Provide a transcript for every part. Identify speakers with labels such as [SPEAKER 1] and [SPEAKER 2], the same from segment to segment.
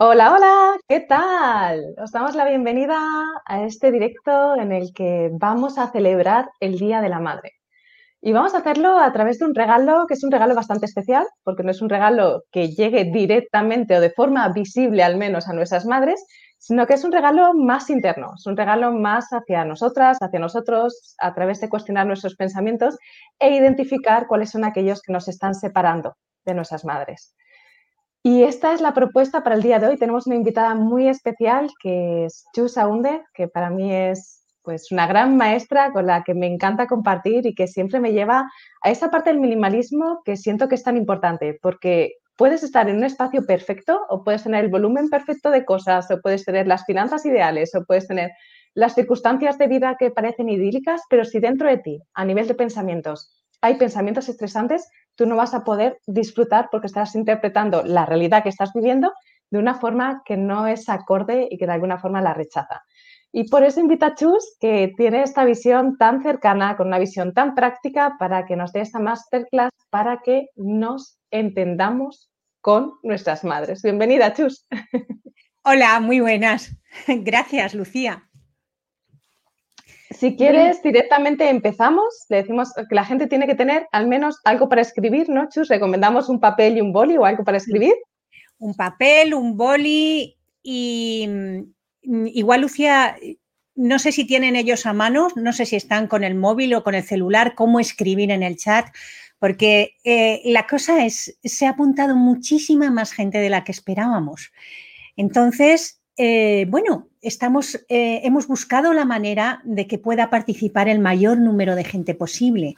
[SPEAKER 1] Hola, hola, ¿qué tal? Os damos la bienvenida a este directo en el que vamos a celebrar el Día de la Madre. Y vamos a hacerlo a través de un regalo que es un regalo bastante especial, porque no es un regalo que llegue directamente o de forma visible al menos a nuestras madres, sino que es un regalo más interno, es un regalo más hacia nosotras, hacia nosotros, a través de cuestionar nuestros pensamientos e identificar cuáles son aquellos que nos están separando de nuestras madres. Y esta es la propuesta para el día de hoy. Tenemos una invitada muy especial que es Chus Aunde, que para mí es pues una gran maestra con la que me encanta compartir y que siempre me lleva a esa parte del minimalismo que siento que es tan importante, porque puedes estar en un espacio perfecto o puedes tener el volumen perfecto de cosas o puedes tener las finanzas ideales o puedes tener las circunstancias de vida que parecen idílicas, pero si dentro de ti, a nivel de pensamientos, hay pensamientos estresantes, tú no vas a poder disfrutar porque estás interpretando la realidad que estás viviendo de una forma que no es acorde y que de alguna forma la rechaza. Y por eso invita a Chus, que tiene esta visión tan cercana, con una visión tan práctica, para que nos dé esta masterclass, para que nos entendamos con nuestras madres. Bienvenida, Chus.
[SPEAKER 2] Hola, muy buenas. Gracias, Lucía.
[SPEAKER 1] Si quieres, directamente empezamos. Le decimos que la gente tiene que tener al menos algo para escribir, ¿no, Chus? Recomendamos un papel y un boli o algo para escribir.
[SPEAKER 2] Un papel, un boli y mm, igual, Lucía, no sé si tienen ellos a mano, no sé si están con el móvil o con el celular, cómo escribir en el chat, porque eh, la cosa es, se ha apuntado muchísima más gente de la que esperábamos. Entonces, eh, bueno, estamos, eh, hemos buscado la manera de que pueda participar el mayor número de gente posible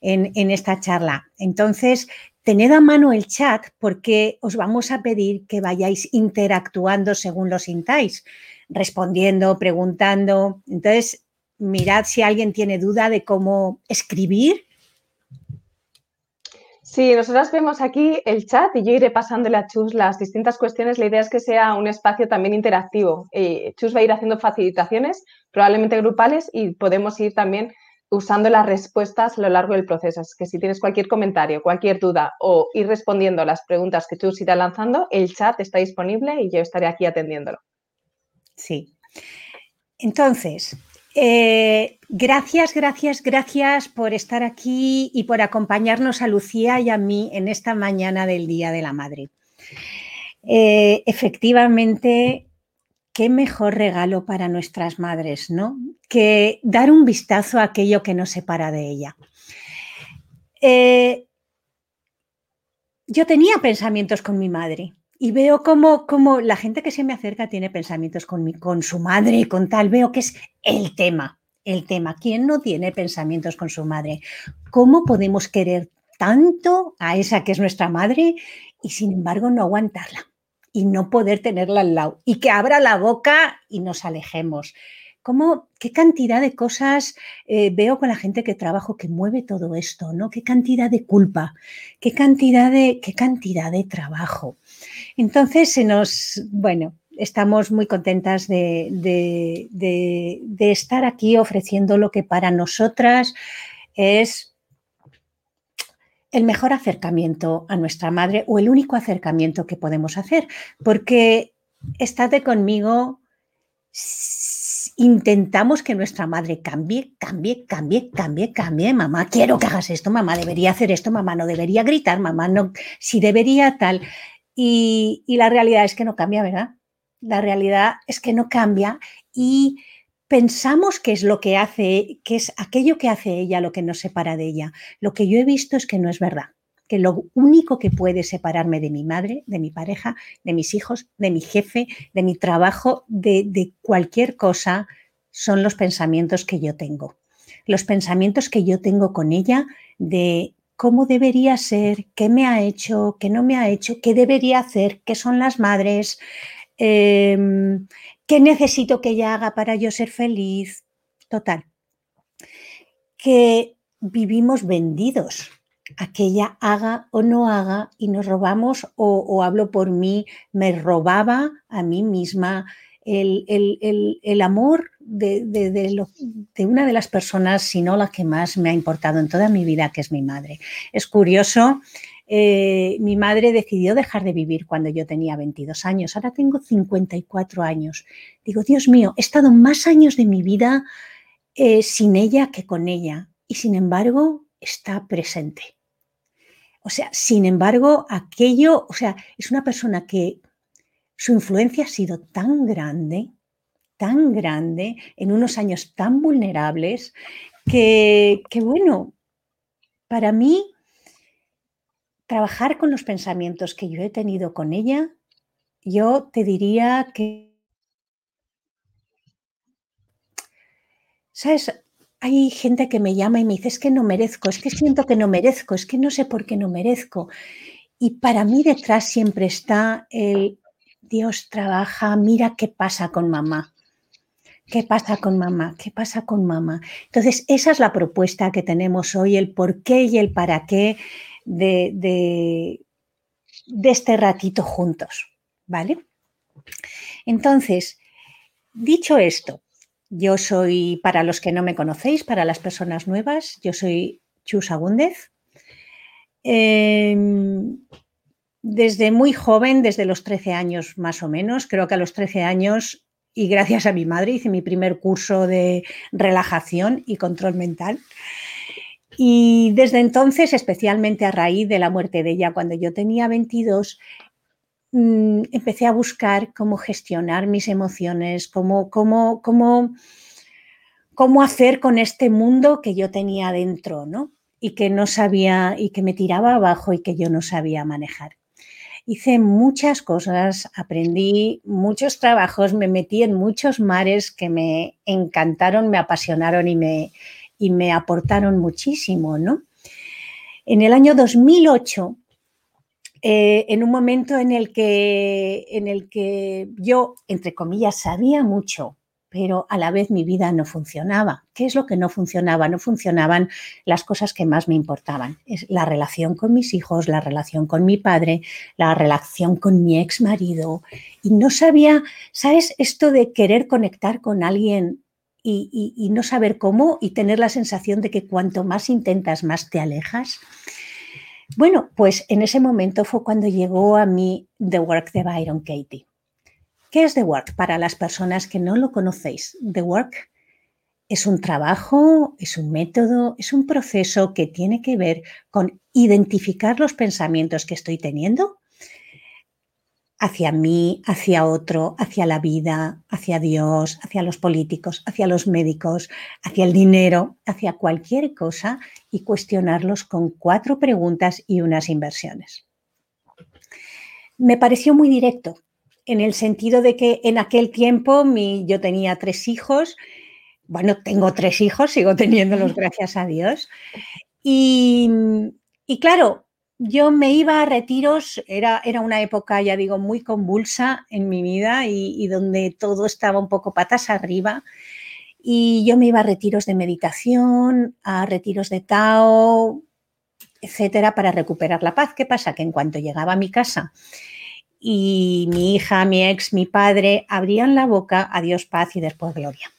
[SPEAKER 2] en, esta charla. Entonces, tened a mano el chat porque os vamos a pedir que vayáis interactuando según lo sintáis, respondiendo, preguntando. Entonces, mirad si alguien tiene duda de cómo escribir
[SPEAKER 1] Sí, nosotras vemos aquí el chat y yo iré pasándole a Chus las distintas cuestiones. La idea es que sea un espacio también interactivo. Eh, Chus va a ir haciendo facilitaciones, probablemente grupales, y podemos ir también usando las respuestas a lo largo del proceso. Es que si tienes cualquier comentario, cualquier duda o ir respondiendo a las preguntas que Chus irá lanzando, el chat está disponible y yo estaré aquí atendiéndolo.
[SPEAKER 2] Sí. Entonces, eh, gracias, gracias, gracias por estar aquí y por acompañarnos a Lucía y a mí en esta mañana del Día de la Madre. Eh, efectivamente, qué mejor regalo para nuestras madres, ¿no? Que dar un vistazo a aquello que nos separa de ella. Eh, yo tenía pensamientos con mi madre y veo cómo, la gente que se me acerca tiene pensamientos con, mi, con su madre, con tal, veo que es el tema, el tema. ¿Quién no tiene pensamientos con su madre? ¿Cómo podemos querer tanto a esa que es nuestra madre y sin embargo no aguantarla y no poder tenerla al lado y que abra la boca y nos alejemos? ¿Cómo, ¿Qué cantidad de cosas eh, veo con la gente que trabajo que mueve todo esto? ¿no? ¿Qué cantidad de culpa? ¿Qué cantidad de, qué cantidad de trabajo? Entonces, se nos, bueno, estamos muy contentas de, estar aquí ofreciendo lo que para nosotras es el mejor acercamiento a nuestra madre o el único acercamiento que podemos hacer, porque estate conmigo, intentamos que nuestra madre cambie, cambie, cambie, cambie, cambie. Mamá, quiero que hagas esto, mamá debería hacer esto, mamá no debería gritar, mamá no, si debería tal. Y, la realidad es que no cambia, ¿verdad? La realidad es que no cambia y pensamos que es lo que hace, que es aquello que hace ella lo que nos separa de ella. Lo que yo he visto es que no es verdad, que lo único que puede separarme de mi madre, de mi pareja, de mis hijos, de mi jefe, de mi trabajo, de, de cualquier cosa, son los pensamientos que yo tengo. Los pensamientos que yo tengo con ella de cómo debería ser, qué me ha hecho, qué no me ha hecho, qué debería hacer, qué son las madres, em, qué necesito que ella haga para yo ser feliz. Total. Que vivimos vendidos a que ella haga o no haga y nos robamos, o, o hablo por mí, me robaba a mí misma el, amor de, una de las personas, si no la que más me ha importado en toda mi vida, que es mi madre. Es curioso, eh, mi madre decidió dejar de vivir cuando yo tenía 22 años. Ahora tengo 54 años. Digo, Dios mío, he estado más años de mi vida eh, sin ella que con ella. Y sin embargo, está presente. O sea, sin embargo, aquello, o sea, es una persona que su influencia ha sido tan grande, tan grande, en unos años tan vulnerables, que, que bueno, para mí trabajar con los pensamientos que yo he tenido con ella, yo te diría que, ¿sabes? Hay gente que me llama y me dice, es que no merezco, es que siento que no merezco, es que no sé por qué no merezco. Y para mí detrás siempre está el Dios trabaja, mira qué pasa con mamá. ¿Qué pasa con mamá? ¿Qué pasa con mamá? Entonces, esa es la propuesta que tenemos hoy, el por qué y el para qué de, de, este ratito juntos, ¿vale? Entonces, dicho esto, yo soy, para los que no me conocéis, para las personas nuevas, yo soy Chus Agúndez. Em, desde muy joven, desde los 13 años más o menos, creo que a los 13 años, y gracias a mi madre, hice mi primer curso de relajación y control mental. Y desde entonces, especialmente a raíz de la muerte de ella, cuando yo tenía 22, mm, empecé a buscar cómo gestionar mis emociones, cómo, cómo, cómo, cómo hacer con este mundo que yo tenía dentro, ¿no? Y que no sabía, y que me tiraba abajo y que yo no sabía manejar. Hice muchas cosas, aprendí muchos trabajos, me metí en muchos mares que me encantaron, me apasionaron y me, y me aportaron muchísimo, ¿no? En el año 2008, eh, en un momento en el, que, en el que yo, entre comillas, sabía mucho, pero a la vez mi vida no funcionaba. ¿Qué es lo que no funcionaba? No funcionaban las cosas que más me importaban. La relación con mis hijos, la relación con mi padre, la relación con mi ex marido. Y no sabía, ¿sabes? Esto de querer conectar con alguien y, no saber cómo y tener la sensación de que cuanto más intentas, más te alejas. Bueno, pues en ese momento fue cuando llegó a mí The Work de Byron Katie. ¿Qué es The Work? Para las personas que no lo conocéis, The Work es un trabajo, es un método, es un proceso que tiene que ver con identificar los pensamientos que estoy teniendo hacia mí, hacia otro, hacia la vida, hacia Dios, hacia los políticos, hacia los médicos, hacia el dinero, hacia cualquier cosa y cuestionarlos con cuatro preguntas y unas inversiones. Me pareció muy directo, en el sentido de que en aquel tiempo mi, yo tenía tres hijos, bueno, tengo tres hijos, sigo teniéndolos gracias a Dios, y, y claro, yo me iba a retiros, era, era una época, ya digo, muy convulsa en mi vida y, donde todo estaba un poco patas arriba. Y yo me iba a retiros de meditación, a retiros de Tao, etcétera, para recuperar la paz. ¿Qué pasa? Que en cuanto llegaba a mi casa y mi hija, mi ex, mi padre abrían la boca, adiós paz y después gloria.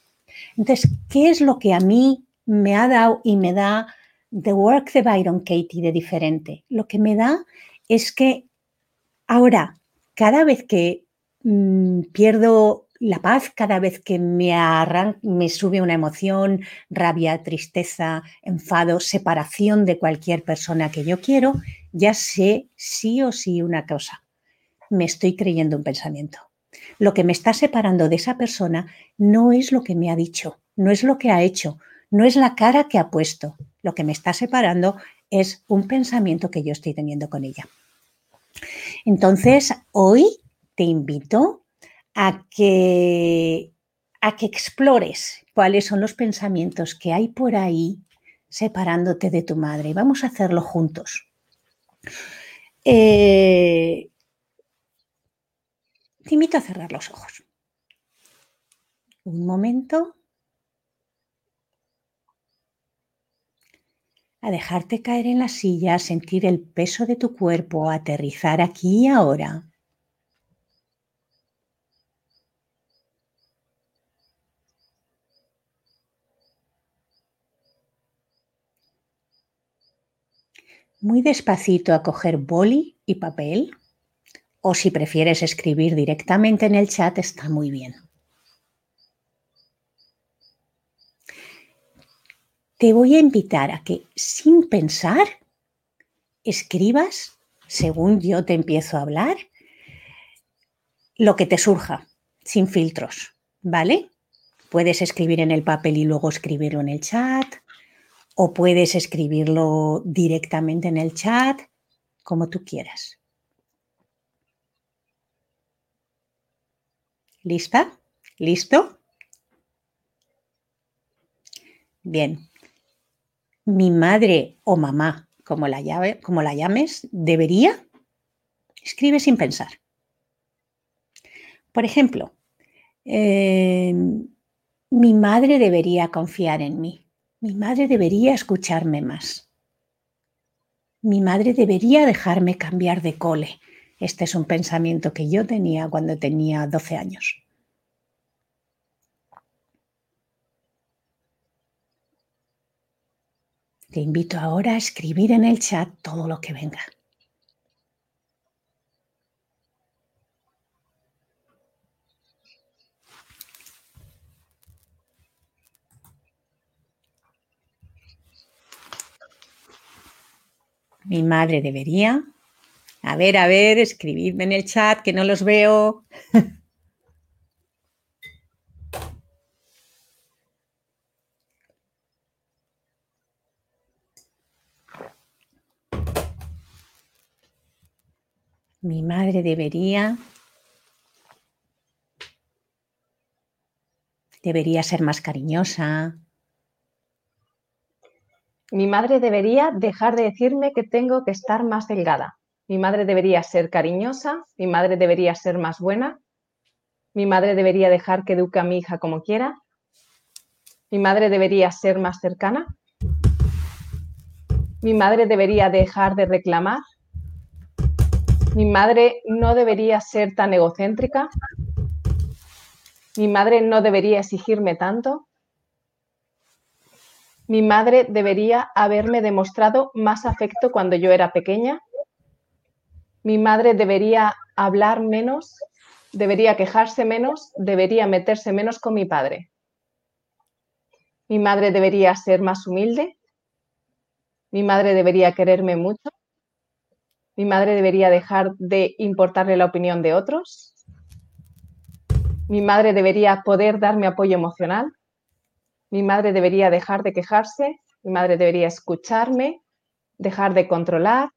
[SPEAKER 2] Entonces, ¿qué es lo que a mí me ha dado y me da The Work de Byron Katie de diferente. Lo que me da es que ahora, cada vez que mm, pierdo la paz, cada vez que me, me sube una emoción, rabia, tristeza, enfado, separación de cualquier persona que yo quiero, ya sé sí o sí una cosa. Me estoy creyendo un pensamiento. Lo que me está separando de esa persona no es lo que me ha dicho, no es lo que ha hecho, no es la cara que ha puesto. Lo que me está separando es un pensamiento que yo estoy teniendo con ella. Entonces, hoy te invito a que, a que explores cuáles son los pensamientos que hay por ahí separándote de tu madre. Vamos a hacerlo juntos. Eh, te invito a cerrar los ojos. Un momento. a dejarte caer en la silla, sentir el peso de tu cuerpo, aterrizar aquí y ahora. muy despacito a coger boli y papel o si prefieres escribir directamente en el chat está muy bien. Te voy a invitar a que sin pensar escribas, según yo te empiezo a hablar, lo que te surja, sin filtros, ¿vale? Puedes escribir en el papel y luego escribirlo en el chat, o puedes escribirlo directamente en el chat, como tú quieras. ¿Lista? ¿Listo? Bien. Mi madre o mamá, como la, como la llames, debería. Escribe sin pensar. Por ejemplo, em, mi madre debería confiar en mí. Mi madre debería escucharme más. Mi madre debería dejarme cambiar de cole. Este es un pensamiento que yo tenía cuando tenía 12 años. Te invito ahora a escribir en el chat todo lo que venga. Mi madre debería. A ver, a ver, escribidme en el chat que no los veo. Mi madre debería. Debería ser más cariñosa.
[SPEAKER 1] Mi madre debería dejar de decirme que tengo que estar más delgada. Mi madre debería ser cariñosa. Mi madre debería ser más buena. Mi madre debería dejar que eduque a mi hija como quiera. Mi madre debería ser más cercana. Mi madre debería dejar de reclamar. Mi madre no debería ser tan egocéntrica. Mi madre no debería exigirme tanto. Mi madre debería haberme demostrado más afecto cuando yo era pequeña. Mi madre debería hablar menos, debería quejarse menos, debería meterse menos con mi padre. Mi madre debería ser más humilde. Mi madre debería quererme mucho. Mi madre debería dejar de importarle la opinión de otros. Mi madre debería poder darme apoyo emocional. Mi madre debería dejar de quejarse, mi madre debería escucharme, dejar de controlar,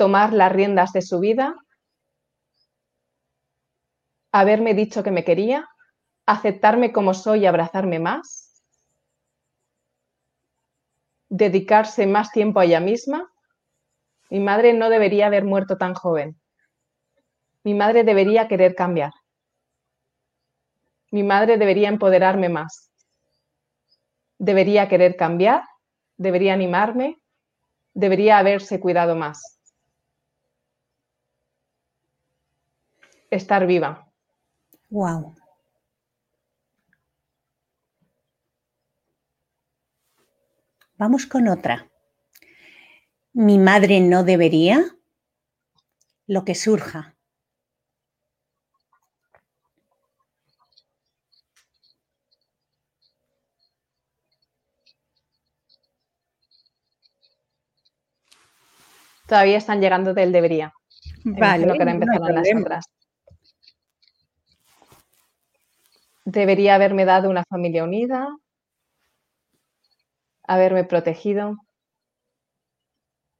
[SPEAKER 1] tomar las riendas de su vida, haberme dicho que me quería, aceptarme como soy y abrazarme más, dedicarse más tiempo a ella misma. Mi madre no debería haber muerto tan joven. Mi madre debería querer cambiar. Mi madre debería empoderarme más debería querer cambiar, debería animarme, debería haberse cuidado más. Estar viva.
[SPEAKER 2] Wow. Vamos con otra. Mi madre no debería lo que surja.
[SPEAKER 1] Todavía están llegando del debería. Vale. No que empezaron las otras. Debería haberme dado una familia unida, haberme protegido.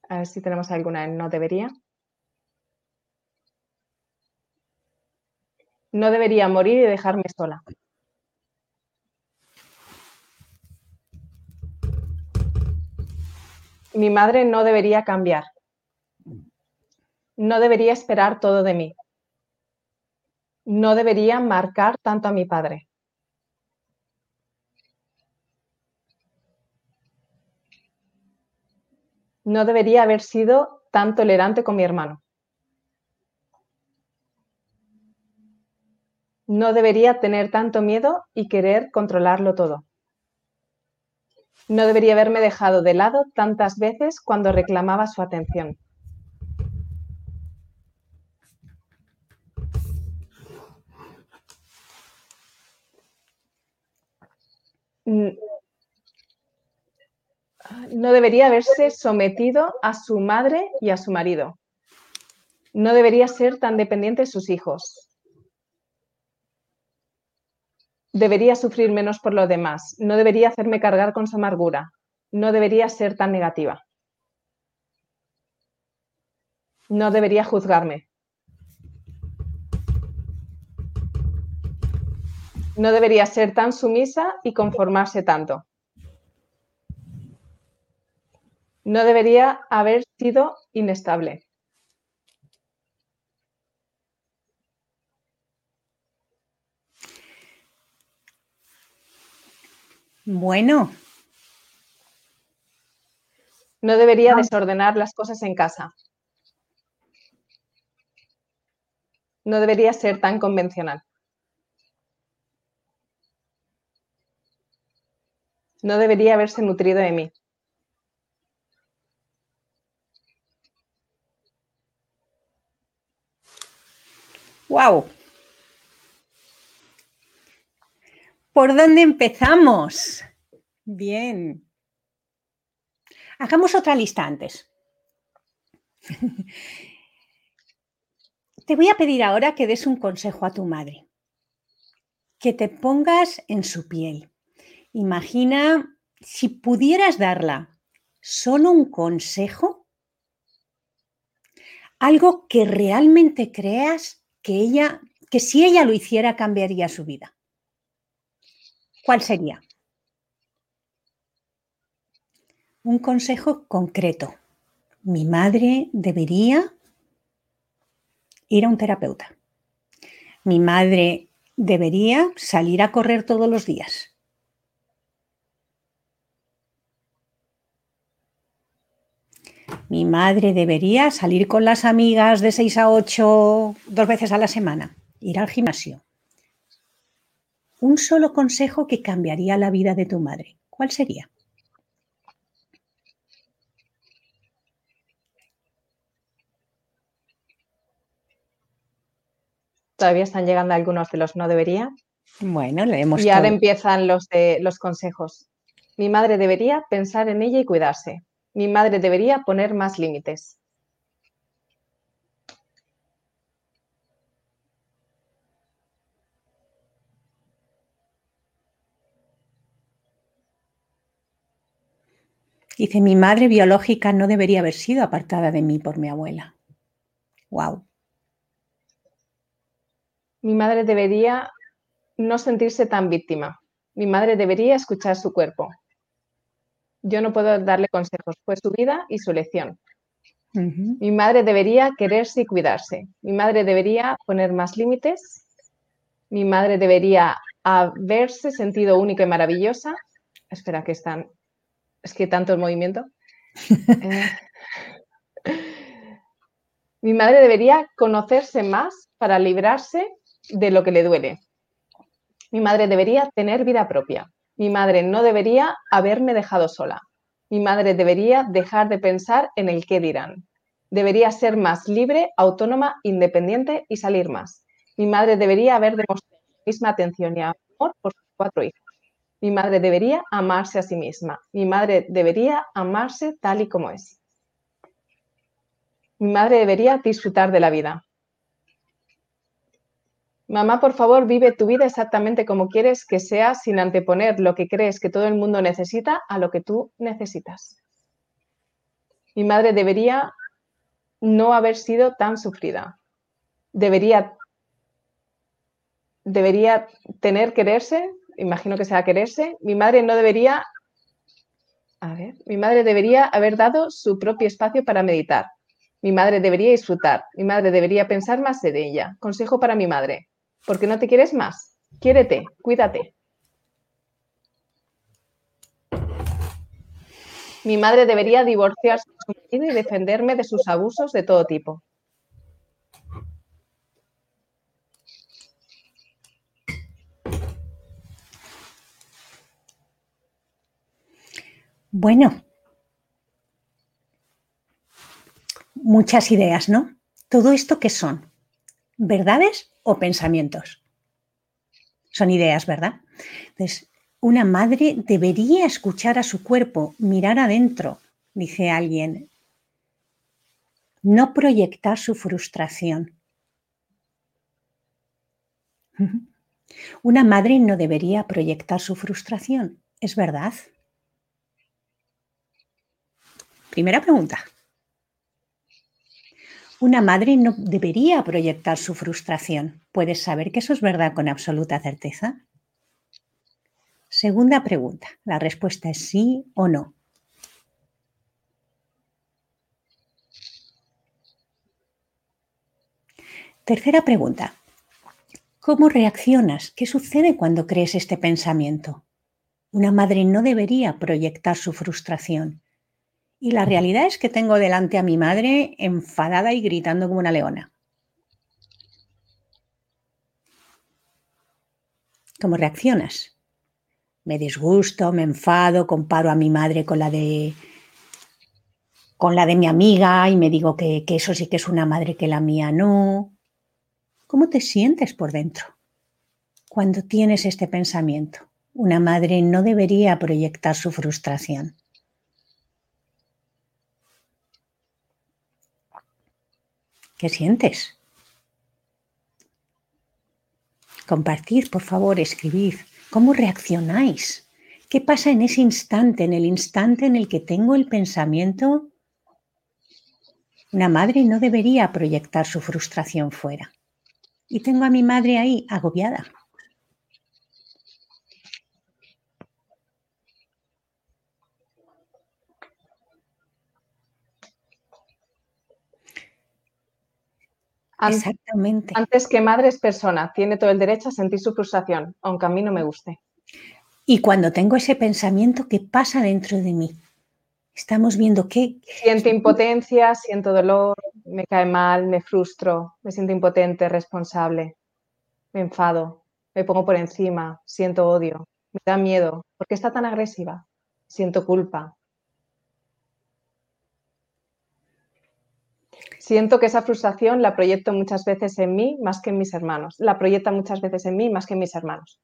[SPEAKER 1] A ver si tenemos alguna en no debería. No debería morir y dejarme sola. Mi madre no debería cambiar no debería esperar todo de mí. No debería marcar tanto a mi padre. No debería haber sido tan tolerante con mi hermano. No debería tener tanto miedo y querer controlarlo todo. No debería haberme dejado de lado tantas veces cuando reclamaba su atención. No debería haberse sometido a su madre y a su marido. No debería ser tan dependiente de sus hijos. Debería sufrir menos por lo demás. No debería hacerme cargar con su amargura. No debería ser tan negativa. No debería juzgarme. No debería ser tan sumisa y conformarse tanto. No debería haber sido inestable.
[SPEAKER 2] Bueno.
[SPEAKER 1] No debería desordenar las cosas en casa. No debería ser tan convencional. No debería haberse nutrido de mí.
[SPEAKER 2] ¡Wow! ¿Por dónde empezamos? Bien. Hagamos otra lista antes. Te voy a pedir ahora que des un consejo a tu madre, que te pongas en su piel. Imagina si pudieras darla solo un consejo, algo que realmente creas que ella, que si ella lo hiciera cambiaría su vida. ¿Cuál sería? Un consejo concreto. Mi madre debería ir a un terapeuta. Mi madre debería salir a correr todos los días. Mi madre debería salir con las amigas de 6 a 8 dos veces a la semana, ir al gimnasio un solo consejo que cambiaría la vida de tu madre, ¿cuál sería?
[SPEAKER 1] Todavía están llegando algunos de los no debería.
[SPEAKER 2] Bueno, leemos.
[SPEAKER 1] Y ahora empiezan los, de, los consejos. Mi madre debería pensar en ella y cuidarse. Mi madre debería poner más límites.
[SPEAKER 2] Dice, mi madre biológica no debería haber sido apartada de mí por mi abuela. Wow.
[SPEAKER 1] Mi madre debería no sentirse tan víctima. Mi madre debería escuchar su cuerpo. Yo no puedo darle consejos, fue su vida y su elección. Mi madre debería quererse y cuidarse. Mi madre debería poner más límites. Mi madre debería haberse sentido única y maravillosa. Espera, que están es que tanto el movimiento. Eh, mi madre debería conocerse más para librarse de lo que le duele. Mi madre debería tener vida propia. Mi madre no debería haberme dejado sola. Mi madre debería dejar de pensar en el qué dirán. Debería ser más libre, autónoma, independiente y salir más. Mi madre debería haber demostrado la misma atención y amor por sus cuatro hijos. Mi madre debería amarse a sí misma. Mi madre debería amarse tal y como es. Mi madre debería disfrutar de la vida. Mamá, por favor, vive tu vida exactamente como quieres que sea sin anteponer lo que crees que todo el mundo necesita a lo que tú necesitas. Mi madre debería no haber sido tan sufrida. Debería, debería tener quererse imagino que sea quererse, mi madre no debería, a ver, mi madre debería haber dado su propio espacio para meditar. Mi madre debería disfrutar. Mi madre debería pensar más de ella. Consejo para mi madre. ¿Por qué no te quieres más? Quiérete, cuídate. Mi madre debería divorciarse de su marido y defenderme de sus abusos de todo tipo.
[SPEAKER 2] Bueno, muchas ideas, ¿no? ¿Todo esto qué son? ¿Verdades o pensamientos? Son ideas, ¿verdad? Entonces, una madre debería escuchar a su cuerpo, mirar adentro, dice alguien, no proyectar su frustración. Una madre no debería proyectar su frustración, ¿es verdad? Primera pregunta. Una madre no debería proyectar su frustración. ¿Puedes saber que eso es verdad con absoluta certeza? Segunda pregunta. La respuesta es sí o no. Tercera pregunta. ¿Cómo reaccionas? ¿Qué sucede cuando crees este pensamiento? Una madre no debería proyectar su frustración. Y la realidad es que tengo delante a mi madre enfadada y gritando como una leona. ¿Cómo reaccionas? Me disgusto, me enfado, comparo a mi madre con la de con la de mi amiga y me digo que, que eso sí que es una madre que la mía no. ¿Cómo te sientes por dentro cuando tienes este pensamiento? Una madre no debería proyectar su frustración. ¿Qué sientes? Compartid, por favor, escribid. ¿Cómo reaccionáis? ¿Qué pasa en ese instante, en el instante en el que tengo el pensamiento? Una madre no debería proyectar su frustración fuera. Y tengo a mi madre ahí agobiada.
[SPEAKER 1] Exactamente. Antes que madre es persona, tiene todo el derecho a sentir su frustración, aunque a mí no me guste.
[SPEAKER 2] Y cuando tengo ese pensamiento, ¿qué pasa dentro de mí? Estamos viendo qué...
[SPEAKER 1] Siento impotencia, siento dolor, me cae mal, me frustro, me siento impotente, responsable, me enfado, me pongo por encima, siento odio, me da miedo. ¿Por qué está tan agresiva? Siento culpa, Siento que esa frustración la proyecto muchas veces en mí más que en mis hermanos. La proyecta muchas veces en mí más que en mis hermanos.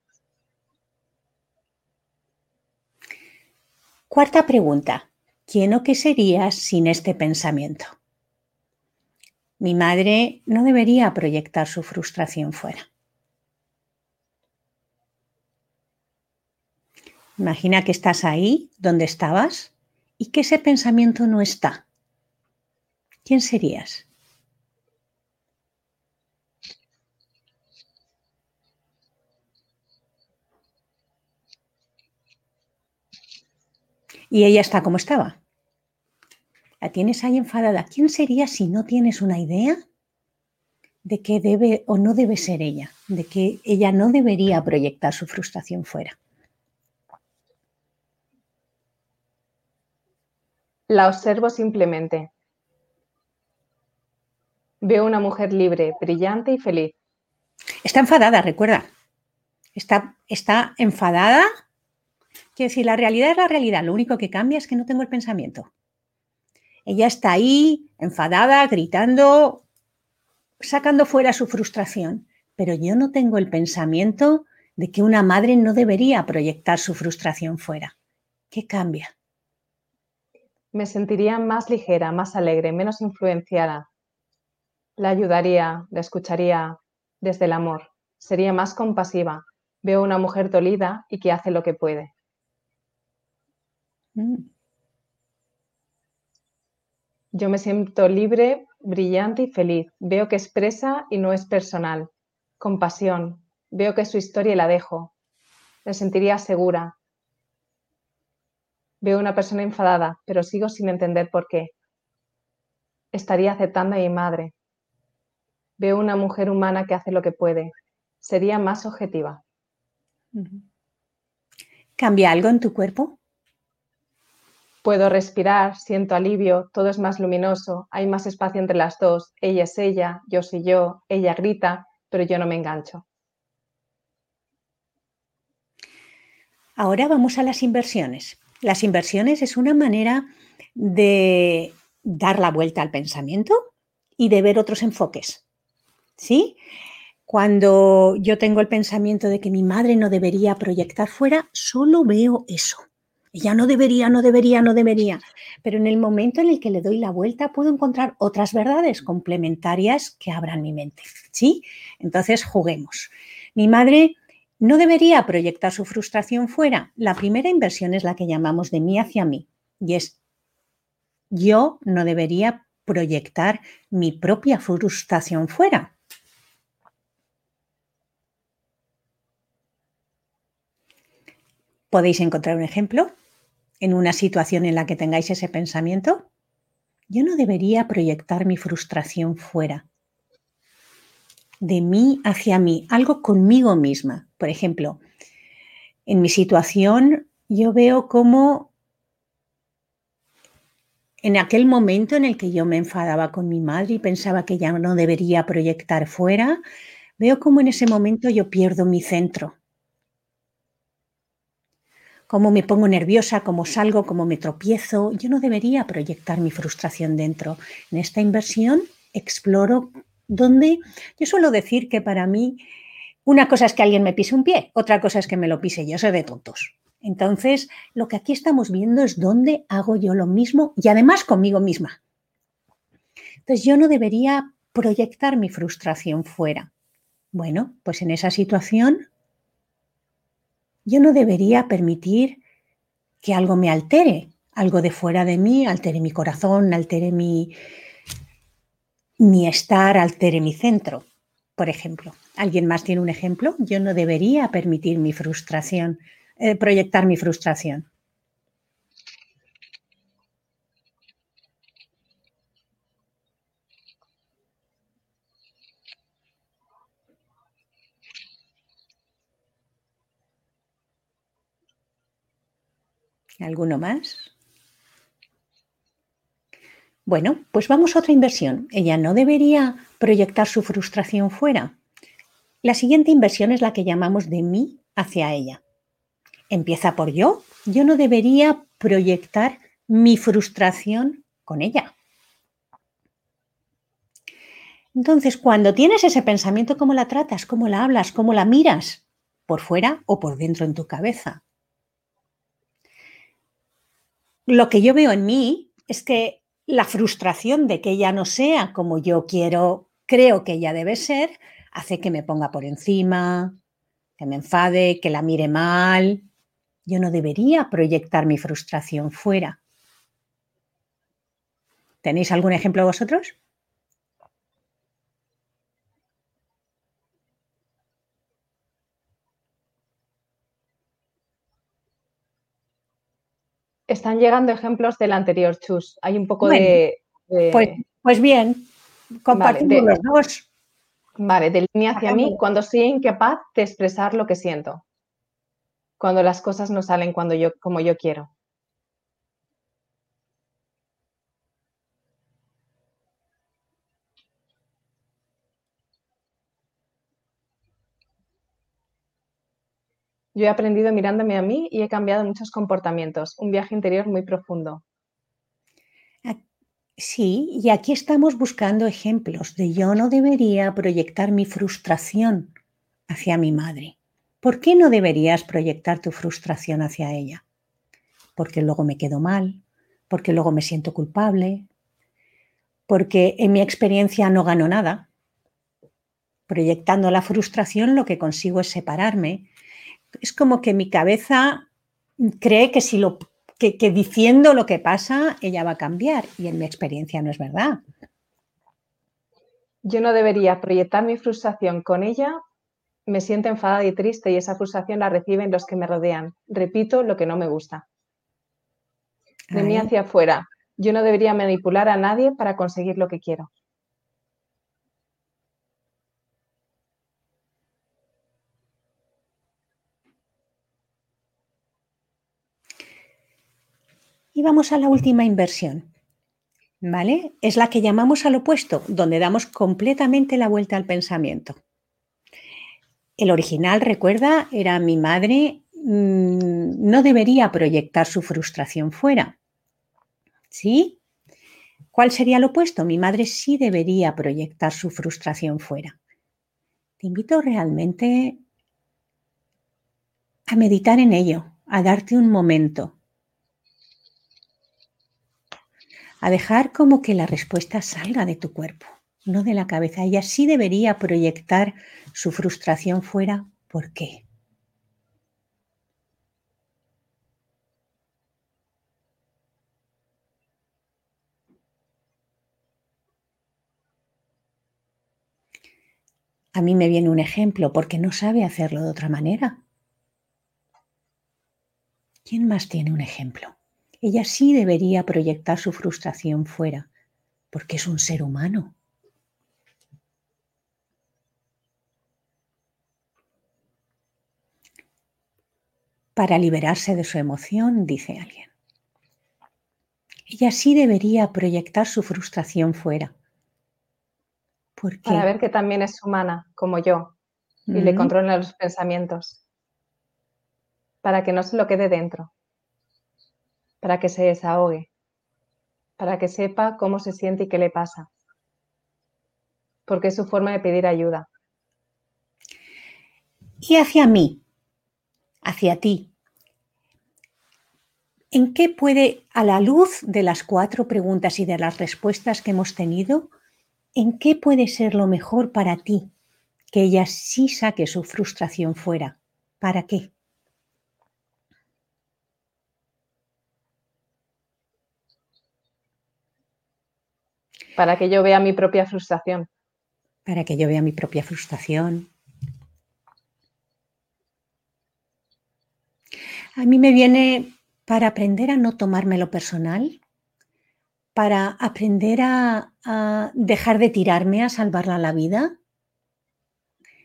[SPEAKER 2] Cuarta pregunta. ¿Quién o qué serías sin este pensamiento? Mi madre no debería proyectar su frustración fuera. Imagina que estás ahí, donde estabas, y que ese pensamiento no está. ¿Quién serías? Y ella está como estaba. La tienes ahí enfadada. ¿Quién sería si no tienes una idea de que debe o no debe ser ella? De que ella no debería proyectar su frustración fuera.
[SPEAKER 1] La observo simplemente. Veo una mujer libre, brillante y feliz.
[SPEAKER 2] Está enfadada, recuerda. Está, está enfadada. Quiero decir, la realidad es la realidad. Lo único que cambia es que no tengo el pensamiento. Ella está ahí, enfadada, gritando, sacando fuera su frustración. Pero yo no tengo el pensamiento de que una madre no debería proyectar su frustración fuera. ¿Qué cambia?
[SPEAKER 1] Me sentiría más ligera, más alegre, menos influenciada, la ayudaría, la escucharía desde el amor. Sería más compasiva. Veo una mujer dolida y que hace lo que puede. Mm. Yo me siento libre, brillante y feliz. Veo que expresa y no es personal. Compasión. Veo que su historia la dejo. Me sentiría segura. Veo una persona enfadada, pero sigo sin entender por qué. Estaría aceptando a mi madre, Veo una mujer humana que hace lo que puede. Sería más objetiva.
[SPEAKER 2] ¿Cambia algo en tu cuerpo?
[SPEAKER 1] Puedo respirar, siento alivio, todo es más luminoso, hay más espacio entre las dos. Ella es ella, yo soy yo, ella grita, pero yo no me engancho.
[SPEAKER 2] Ahora vamos a las inversiones. Las inversiones es una manera de dar la vuelta al pensamiento y de ver otros enfoques. ¿Sí? Cuando yo tengo el pensamiento de que mi madre no debería proyectar fuera, solo veo eso. Ella no debería, no debería, no debería. Pero en el momento en el que le doy la vuelta, puedo encontrar otras verdades complementarias que abran mi mente. ¿Sí? Entonces, juguemos. Mi madre no debería proyectar su frustración fuera. La primera inversión es la que llamamos de mí hacia mí. Y es, yo no debería proyectar mi propia frustración fuera. ¿Podéis encontrar un ejemplo en una situación en la que tengáis ese pensamiento? Yo no debería proyectar mi frustración fuera. De mí hacia mí, algo conmigo misma. Por ejemplo, en mi situación yo veo como en aquel momento en el que yo me enfadaba con mi madre y pensaba que ya no debería proyectar fuera, veo como en ese momento yo pierdo mi centro cómo me pongo nerviosa, cómo salgo, cómo me tropiezo. Yo no debería proyectar mi frustración dentro. En esta inversión exploro dónde yo suelo decir que para mí una cosa es que alguien me pise un pie, otra cosa es que me lo pise yo, soy de tontos. Entonces, lo que aquí estamos viendo es dónde hago yo lo mismo y además conmigo misma. Entonces, yo no debería proyectar mi frustración fuera. Bueno, pues en esa situación yo no debería permitir que algo me altere, algo de fuera de mí, altere mi corazón, altere mi, mi estar, altere mi centro, por ejemplo. ¿Alguien más tiene un ejemplo? Yo no debería permitir mi frustración, eh, proyectar mi frustración. ¿Alguno más? Bueno, pues vamos a otra inversión. Ella no debería proyectar su frustración fuera. La siguiente inversión es la que llamamos de mí hacia ella. Empieza por yo. Yo no debería proyectar mi frustración con ella. Entonces, cuando tienes ese pensamiento, ¿cómo la tratas? ¿Cómo la hablas? ¿Cómo la miras? ¿Por fuera o por dentro en tu cabeza? Lo que yo veo en mí es que la frustración de que ella no sea como yo quiero, creo que ella debe ser, hace que me ponga por encima, que me enfade, que la mire mal. Yo no debería proyectar mi frustración fuera. ¿Tenéis algún ejemplo vosotros?
[SPEAKER 1] Están llegando ejemplos del anterior, Chus. Hay un poco de,
[SPEAKER 2] Pues, pues, bien, compartimos los dos.
[SPEAKER 1] Vale, de línea hacia mí, cuando soy incapaz de expresar lo que siento. Cuando las cosas no salen cuando yo, como yo quiero. Yo he aprendido mirándome a mí y he cambiado muchos comportamientos. Un viaje interior muy profundo.
[SPEAKER 2] Sí, y aquí estamos buscando ejemplos de yo no debería proyectar mi frustración hacia mi madre. ¿Por qué no deberías proyectar tu frustración hacia ella? Porque luego me quedo mal, porque luego me siento culpable, porque en mi experiencia no gano nada. Proyectando la frustración lo que consigo es separarme es como que mi cabeza cree que si lo que, diciendo lo que pasa, ella va a cambiar. Y en mi experiencia no es verdad.
[SPEAKER 1] Yo no debería proyectar mi frustración con ella. Me siento enfadada y triste y esa frustración la reciben los que me rodean. Repito lo que no me gusta. De mí hacia afuera. Yo no debería manipular a nadie para conseguir lo que quiero.
[SPEAKER 2] Y vamos a la última inversión. ¿Vale? Es la que llamamos al opuesto, donde damos completamente la vuelta al pensamiento. El original, recuerda, era mi madre mm, no debería proyectar su frustración fuera. ¿Sí? ¿Cuál sería lo opuesto? Mi madre sí debería proyectar su frustración fuera. Te invito realmente a meditar en ello, a darte un momento, a dejar como que la respuesta salga de tu cuerpo, no de la cabeza. Ella sí debería proyectar su frustración fuera. ¿Por qué? A mí me viene un ejemplo porque no sabe hacerlo de otra manera. ¿Quién más tiene un ejemplo? Ella sí debería proyectar su frustración fuera, porque es un ser humano. Para liberarse de su emoción, dice alguien. Ella sí debería proyectar su frustración fuera,
[SPEAKER 1] para ver que también es humana, como yo, y le controla los pensamientos. Para que no se lo quede dentro. Para que se desahogue. Para que sepa cómo se siente y qué le pasa. Porque es su forma de pedir ayuda.
[SPEAKER 2] Y hacia mí, hacia ti, ¿en qué puede, a la luz de las cuatro preguntas y de las respuestas que hemos tenido, ¿en qué puede ser lo mejor para ti que ella sí saque su frustración fuera? ¿Para qué?
[SPEAKER 1] Para que yo vea mi propia frustración.
[SPEAKER 2] Para que yo vea mi propia frustración. A mí me viene para aprender a no tomármelo personal, para aprender a, dejar de tirarme a salvarla la vida,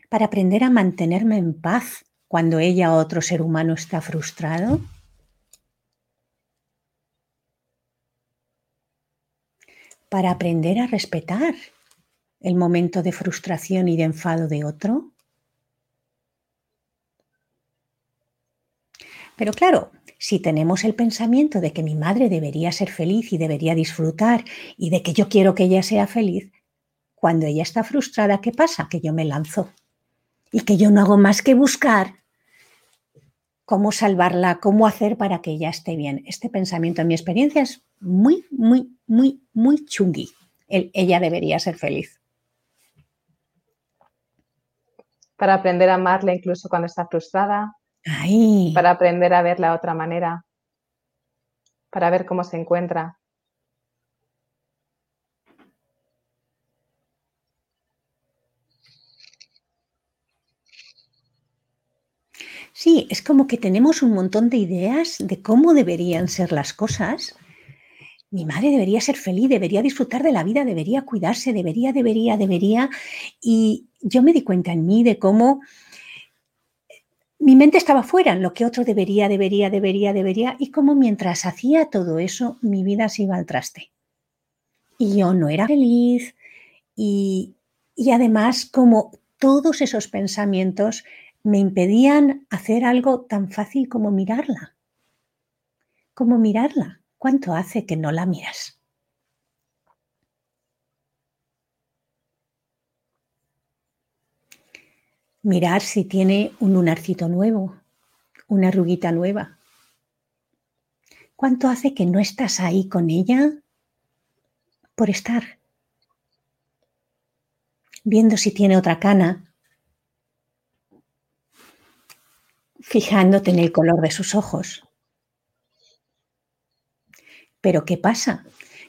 [SPEAKER 2] para aprender a mantenerme en paz cuando ella o otro ser humano está frustrado. Para aprender a respetar el momento de frustración y de enfado de otro. Pero claro, si tenemos el pensamiento de que mi madre debería ser feliz y debería disfrutar y de que yo quiero que ella sea feliz, cuando ella está frustrada, ¿qué pasa? Que yo me lanzo y que yo no hago más que buscar cómo salvarla, cómo hacer para que ella esté bien. Este pensamiento, en mi experiencia, es muy, muy, muy, muy chungui. ella debería ser feliz.
[SPEAKER 1] Para aprender a amarla incluso cuando está frustrada, para aprender a verla de otra manera, para ver cómo se encuentra.
[SPEAKER 2] Sí, es como que tenemos un montón de ideas de cómo deberían ser las cosas. Mi madre debería ser feliz, debería disfrutar de la vida, debería cuidarse, debería, debería, debería. Y yo me di cuenta en mí de cómo mi mente estaba fuera en lo que otro debería, debería, debería, debería, y como mientras hacía todo eso, mi vida se iba al traste. Y yo no era feliz y, y además como todos esos pensamientos me impedían hacer algo tan fácil como mirarla. Como mirarla. ¿Cuánto hace que no la miras? mirar si tiene un lunarcito nuevo, una arruguita nueva. ¿Cuánto hace que no estás ahí con ella por estar? Viendo si tiene otra cana, fijándote en el color de sus ojos. Pero ¿qué pasa?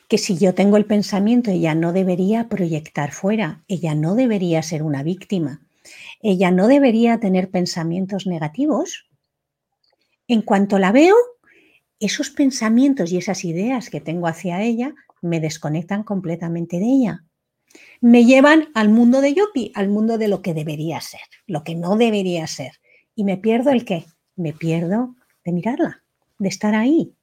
[SPEAKER 2] Que si yo tengo el pensamiento, ella no debería proyectar fuera, ella no debería ser una víctima, ella no debería tener pensamientos negativos. En cuanto la veo, esos pensamientos y esas ideas que tengo hacia ella me desconectan completamente de ella. Me llevan al mundo de Yopi, al mundo de lo que debería ser, lo que no debería ser. Y me pierdo el qué? Me pierdo de mirarla, de estar ahí.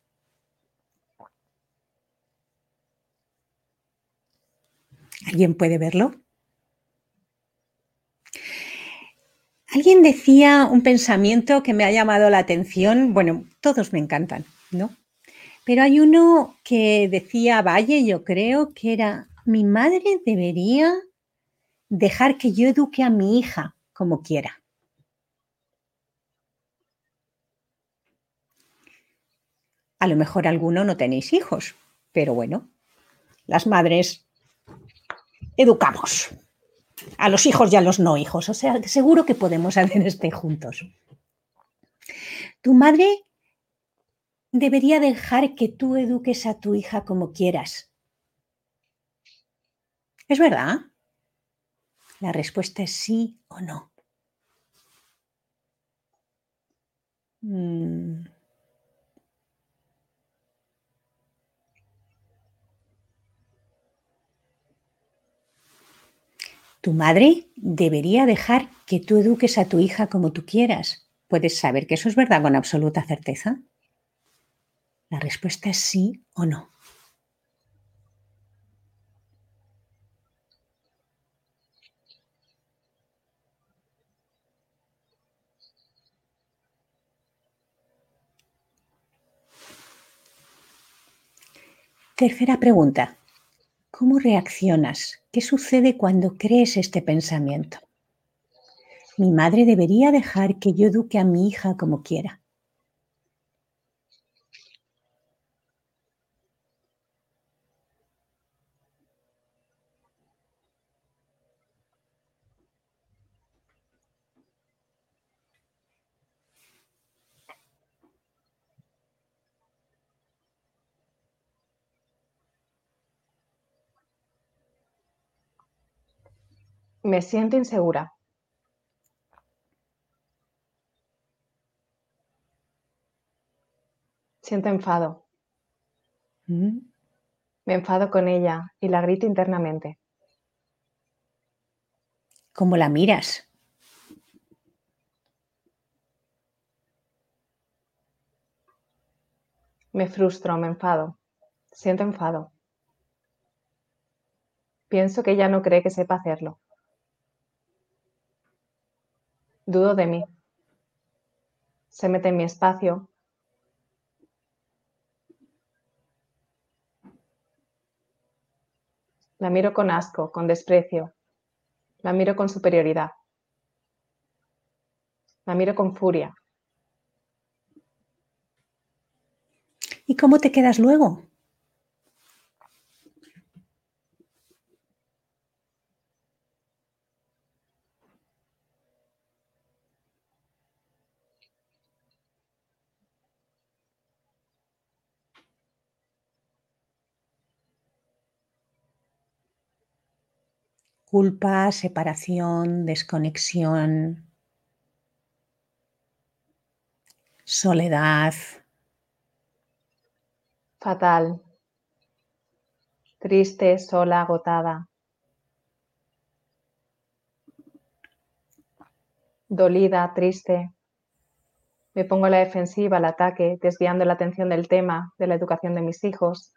[SPEAKER 2] ¿Alguien puede verlo? Alguien decía un pensamiento que me ha llamado la atención, bueno, todos me encantan, ¿no? Pero hay uno que decía Valle, yo creo que era, mi madre debería dejar que yo eduque a mi hija como quiera. A lo mejor alguno no tenéis hijos, pero bueno, las madres educamos a los hijos y a los no hijos. O sea, seguro que podemos hacer este juntos. Tu madre debería dejar que tú eduques a tu hija como quieras. ¿Es verdad? La respuesta es sí o no. Mm. Tu madre debería dejar que tú eduques a tu hija como tú quieras. ¿Puedes saber que eso es verdad con absoluta certeza? La respuesta es sí o no. Tercera pregunta. ¿Cómo reaccionas? ¿Qué sucede cuando crees este pensamiento? Mi madre debería dejar que yo eduque a mi hija como quiera.
[SPEAKER 1] Me siento insegura. Siento enfado.
[SPEAKER 2] ¿Mm?
[SPEAKER 1] Me enfado con ella y la grito internamente.
[SPEAKER 2] ¿Cómo la miras?
[SPEAKER 1] Me frustro, me enfado. Siento enfado. Pienso que ella no cree que sepa hacerlo. Dudo de mí. Se mete en mi espacio. La miro con asco, con desprecio. La miro con superioridad. La miro con furia.
[SPEAKER 2] ¿Y cómo te quedas luego? Culpa, separación, desconexión, soledad.
[SPEAKER 1] Fatal. Triste, sola, agotada. Dolida, triste. Me pongo a la defensiva, al ataque, desviando la atención del tema, de la educación de mis hijos,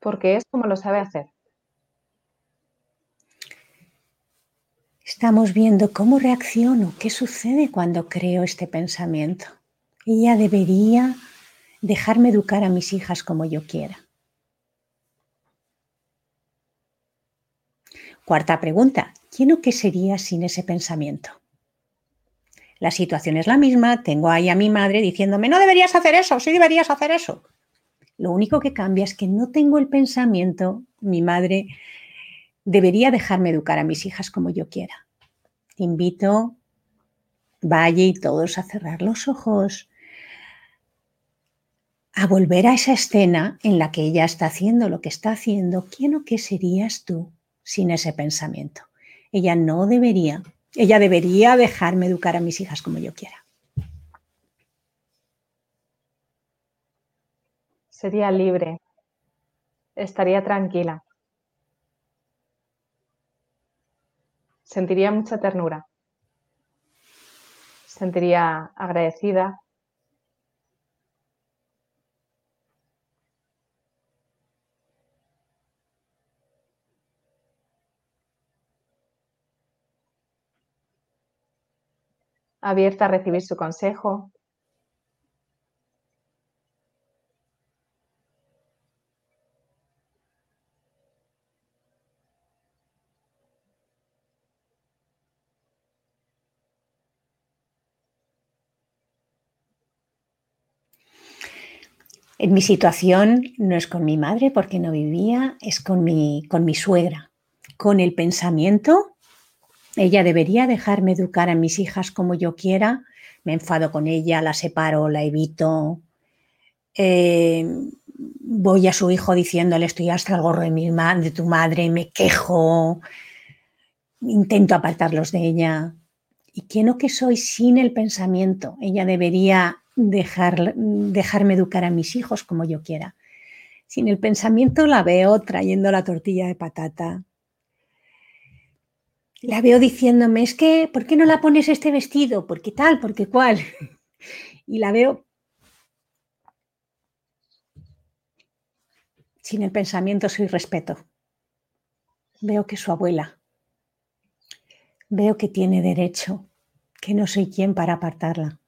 [SPEAKER 1] porque es como lo sabe hacer.
[SPEAKER 2] Estamos viendo cómo reacciono, qué sucede cuando creo este pensamiento. Ella debería dejarme educar a mis hijas como yo quiera. Cuarta pregunta, ¿quién o qué sería sin ese pensamiento? La situación es la misma, tengo ahí a mi madre diciéndome, no deberías hacer eso, sí deberías hacer eso. Lo único que cambia es que no tengo el pensamiento, mi madre debería dejarme educar a mis hijas como yo quiera. Te invito, vaya y todos a cerrar los ojos, a volver a esa escena en la que ella está haciendo lo que está haciendo. ¿Quién o qué serías tú sin ese pensamiento? Ella no debería, ella debería dejarme educar a mis hijas como yo quiera.
[SPEAKER 1] Sería libre. Estaría tranquila. Sentiría mucha ternura. sentiría agradecida. abierta a recibir su consejo.
[SPEAKER 2] En mi situación no es con mi madre porque no vivía, es con mi, con mi suegra. Con el pensamiento, ella debería dejarme educar a mis hijas como yo quiera. Me enfado con ella, la separo, la evito. Eh, voy a su hijo diciéndole estoy hasta el gorro de, mi de tu madre, me quejo, intento apartarlos de ella. ¿Y quién o que soy sin el pensamiento? Ella debería dejar, dejarme educar a mis hijos como yo quiera. Sin el pensamiento la veo trayendo la tortilla de patata. La veo diciéndome, es que, ¿por qué no la pones este vestido? ¿Por qué tal? ¿Por qué cuál? Y la veo sin el pensamiento soy respeto. Veo que su abuela. Veo que tiene derecho, que no soy quien para apartarla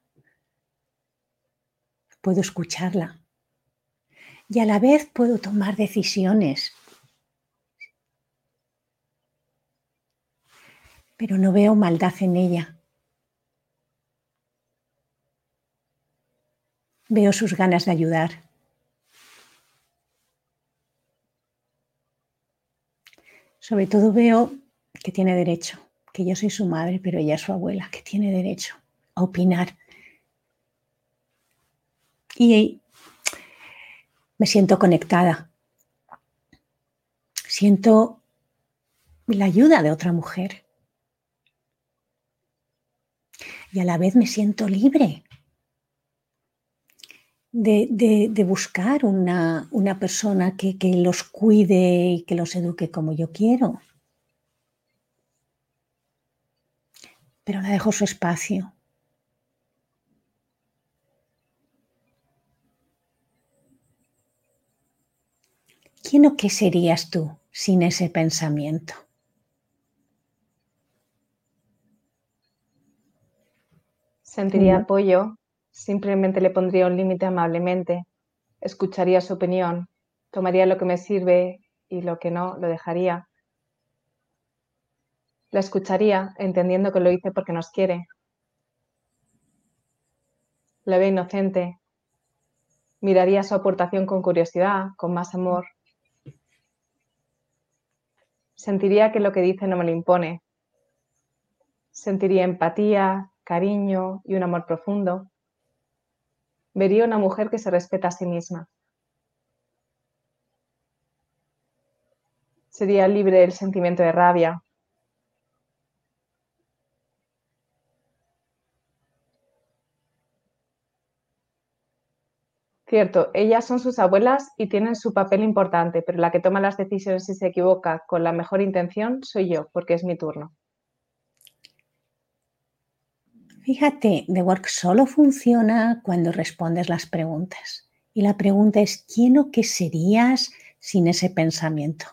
[SPEAKER 2] puedo escucharla y a la vez puedo tomar decisiones. Pero no veo maldad en ella. Veo sus ganas de ayudar. Sobre todo veo que tiene derecho, que yo soy su madre, pero ella es su abuela, que tiene derecho a opinar y me siento conectada. Siento la ayuda de otra mujer. Y a la vez me siento libre de, buscar una, una persona que, que los cuide y que los eduque como yo quiero. Pero la dejo su espacio. ¿Quién o qué serías tú sin ese pensamiento?
[SPEAKER 1] Sentiría apoyo, simplemente le pondría un límite amablemente, escucharía su opinión, tomaría lo que me sirve y lo que no lo dejaría. La escucharía entendiendo que lo hice porque nos quiere. La ve inocente. Miraría su aportación con curiosidad, con más amor sentiría que lo que dice no me lo impone. Sentiría empatía, cariño y un amor profundo. Vería una mujer que se respeta a sí misma. Sería libre del sentimiento de rabia, Cierto, ellas son sus abuelas y tienen su papel importante, pero la que toma las decisiones si se equivoca con la mejor intención soy yo, porque es mi turno.
[SPEAKER 2] Fíjate, The Work solo funciona cuando respondes las preguntas. Y la pregunta es, ¿quién o qué serías sin ese pensamiento?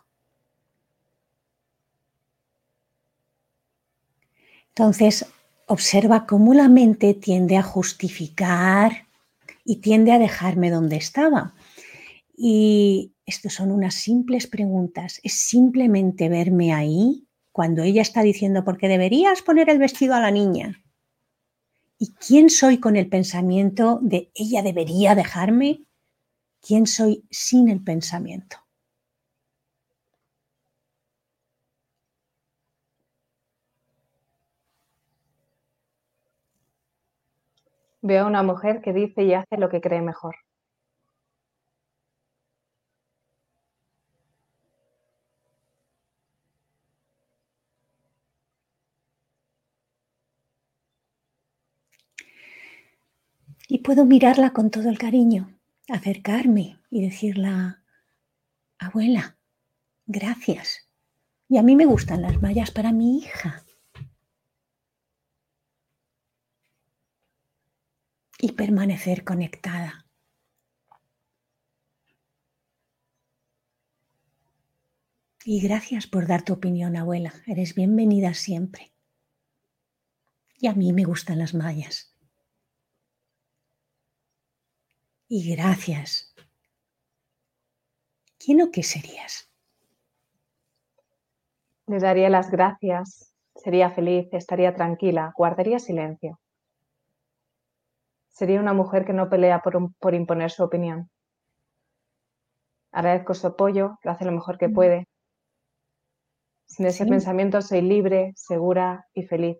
[SPEAKER 2] Entonces, observa cómo la mente tiende a justificar y tiende a dejarme donde estaba. Y estas son unas simples preguntas. Es simplemente verme ahí cuando ella está diciendo, porque deberías poner el vestido a la niña. ¿Y quién soy con el pensamiento de ella debería dejarme? ¿Quién soy sin el pensamiento?
[SPEAKER 1] Veo a una mujer que dice y hace lo que cree mejor.
[SPEAKER 2] Y puedo mirarla con todo el cariño, acercarme y decirla, abuela, gracias. Y a mí me gustan las mallas para mi hija. Y permanecer conectada. Y gracias por dar tu opinión, abuela. Eres bienvenida siempre. Y a mí me gustan las mallas. Y gracias. ¿Quién o qué serías?
[SPEAKER 1] Le daría las gracias, sería feliz, estaría tranquila, guardaría silencio. Sería una mujer que no pelea por, por imponer su opinión. Agradezco su apoyo, lo hace lo mejor que mm. puede. Sin ese pensamiento soy libre, segura y feliz.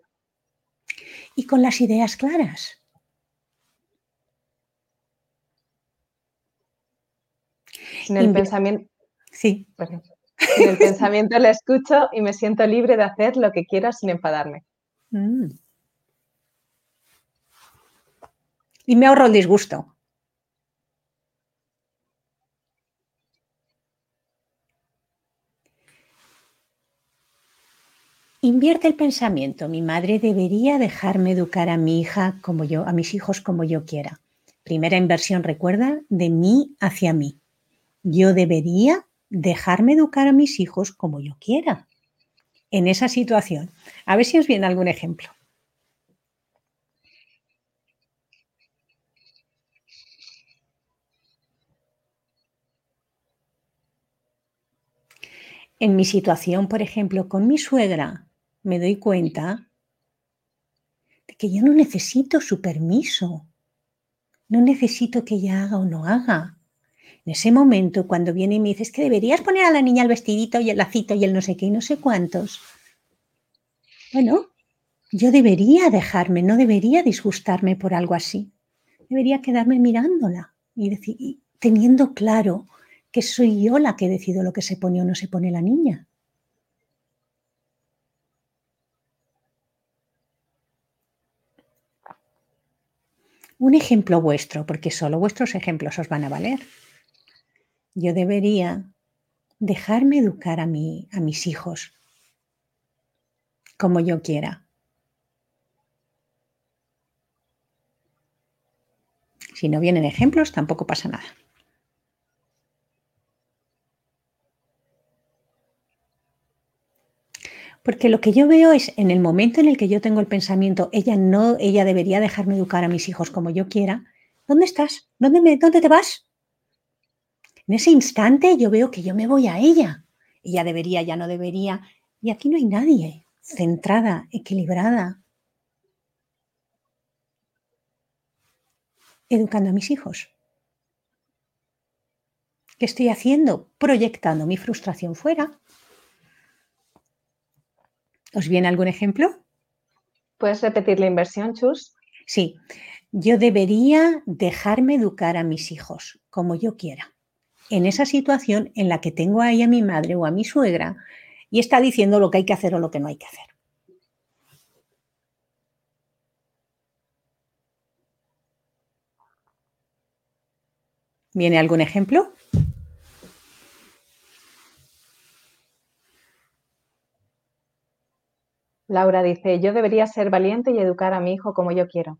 [SPEAKER 2] Y con las ideas claras.
[SPEAKER 1] Sin el pensamiento.
[SPEAKER 2] Sí.
[SPEAKER 1] Sin el pensamiento le escucho y me siento libre de hacer lo que quiera sin enfadarme. Mm.
[SPEAKER 2] Y me ahorro el disgusto. Invierte el pensamiento. Mi madre debería dejarme educar a mi hija como yo, a mis hijos como yo quiera. Primera inversión, recuerda, de mí hacia mí. Yo debería dejarme educar a mis hijos como yo quiera. En esa situación. A ver si os viene algún ejemplo. En mi situación, por ejemplo, con mi suegra, me doy cuenta de que yo no necesito su permiso. No necesito que ella haga o no haga. En ese momento, cuando viene y me dice, que deberías poner a la niña el vestidito y el lacito y el no sé qué y no sé cuántos. Bueno, yo debería dejarme, no debería disgustarme por algo así. Debería quedarme mirándola y, decir, teniendo claro que soy yo la que decido lo que se pone o no se pone la niña. Un ejemplo vuestro, porque solo vuestros ejemplos os van a valer. Yo debería dejarme educar a, mí, a mis hijos como yo quiera. Si no vienen ejemplos, tampoco pasa nada. Porque lo que yo veo es en el momento en el que yo tengo el pensamiento, ella no, ella debería dejarme educar a mis hijos como yo quiera. ¿Dónde estás? ¿Dónde, me, dónde te vas? En ese instante yo veo que yo me voy a ella. Ella debería, ya no debería. Y aquí no hay nadie centrada, equilibrada, educando a mis hijos. ¿Qué estoy haciendo? Proyectando mi frustración fuera. ¿Os viene algún ejemplo?
[SPEAKER 1] ¿Puedes repetir la inversión, Chus?
[SPEAKER 2] Sí, yo debería dejarme educar a mis hijos como yo quiera. En esa situación en la que tengo ahí a mi madre o a mi suegra y está diciendo lo que hay que hacer o lo que no hay que hacer. ¿Viene algún ejemplo?
[SPEAKER 1] Laura dice, yo debería ser valiente y educar a mi hijo como yo quiero.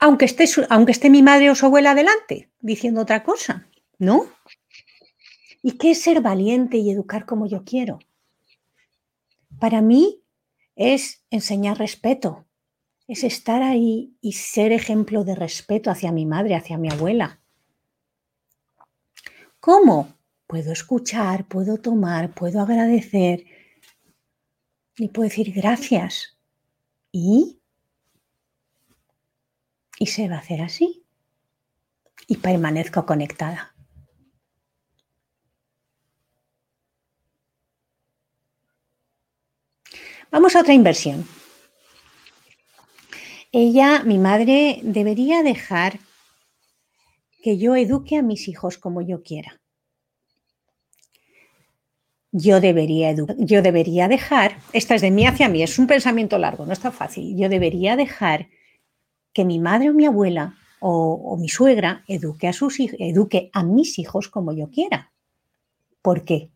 [SPEAKER 2] Aunque esté, aunque esté mi madre o su abuela adelante, diciendo otra cosa, ¿no? ¿Y qué es ser valiente y educar como yo quiero? Para mí es enseñar respeto, es estar ahí y ser ejemplo de respeto hacia mi madre, hacia mi abuela. ¿Cómo? Puedo escuchar, puedo tomar, puedo agradecer y puedo decir gracias. ¿Y? Y se va a hacer así. Y permanezco conectada. Vamos a otra inversión. Ella, mi madre, debería dejar que yo eduque a mis hijos como yo quiera. Yo debería, yo debería dejar, esta es de mí hacia mí, es un pensamiento largo, no está fácil, yo debería dejar que mi madre o mi abuela o, mi suegra eduque a, sus, eduque a mis hijos como yo quiera. ¿Por qué?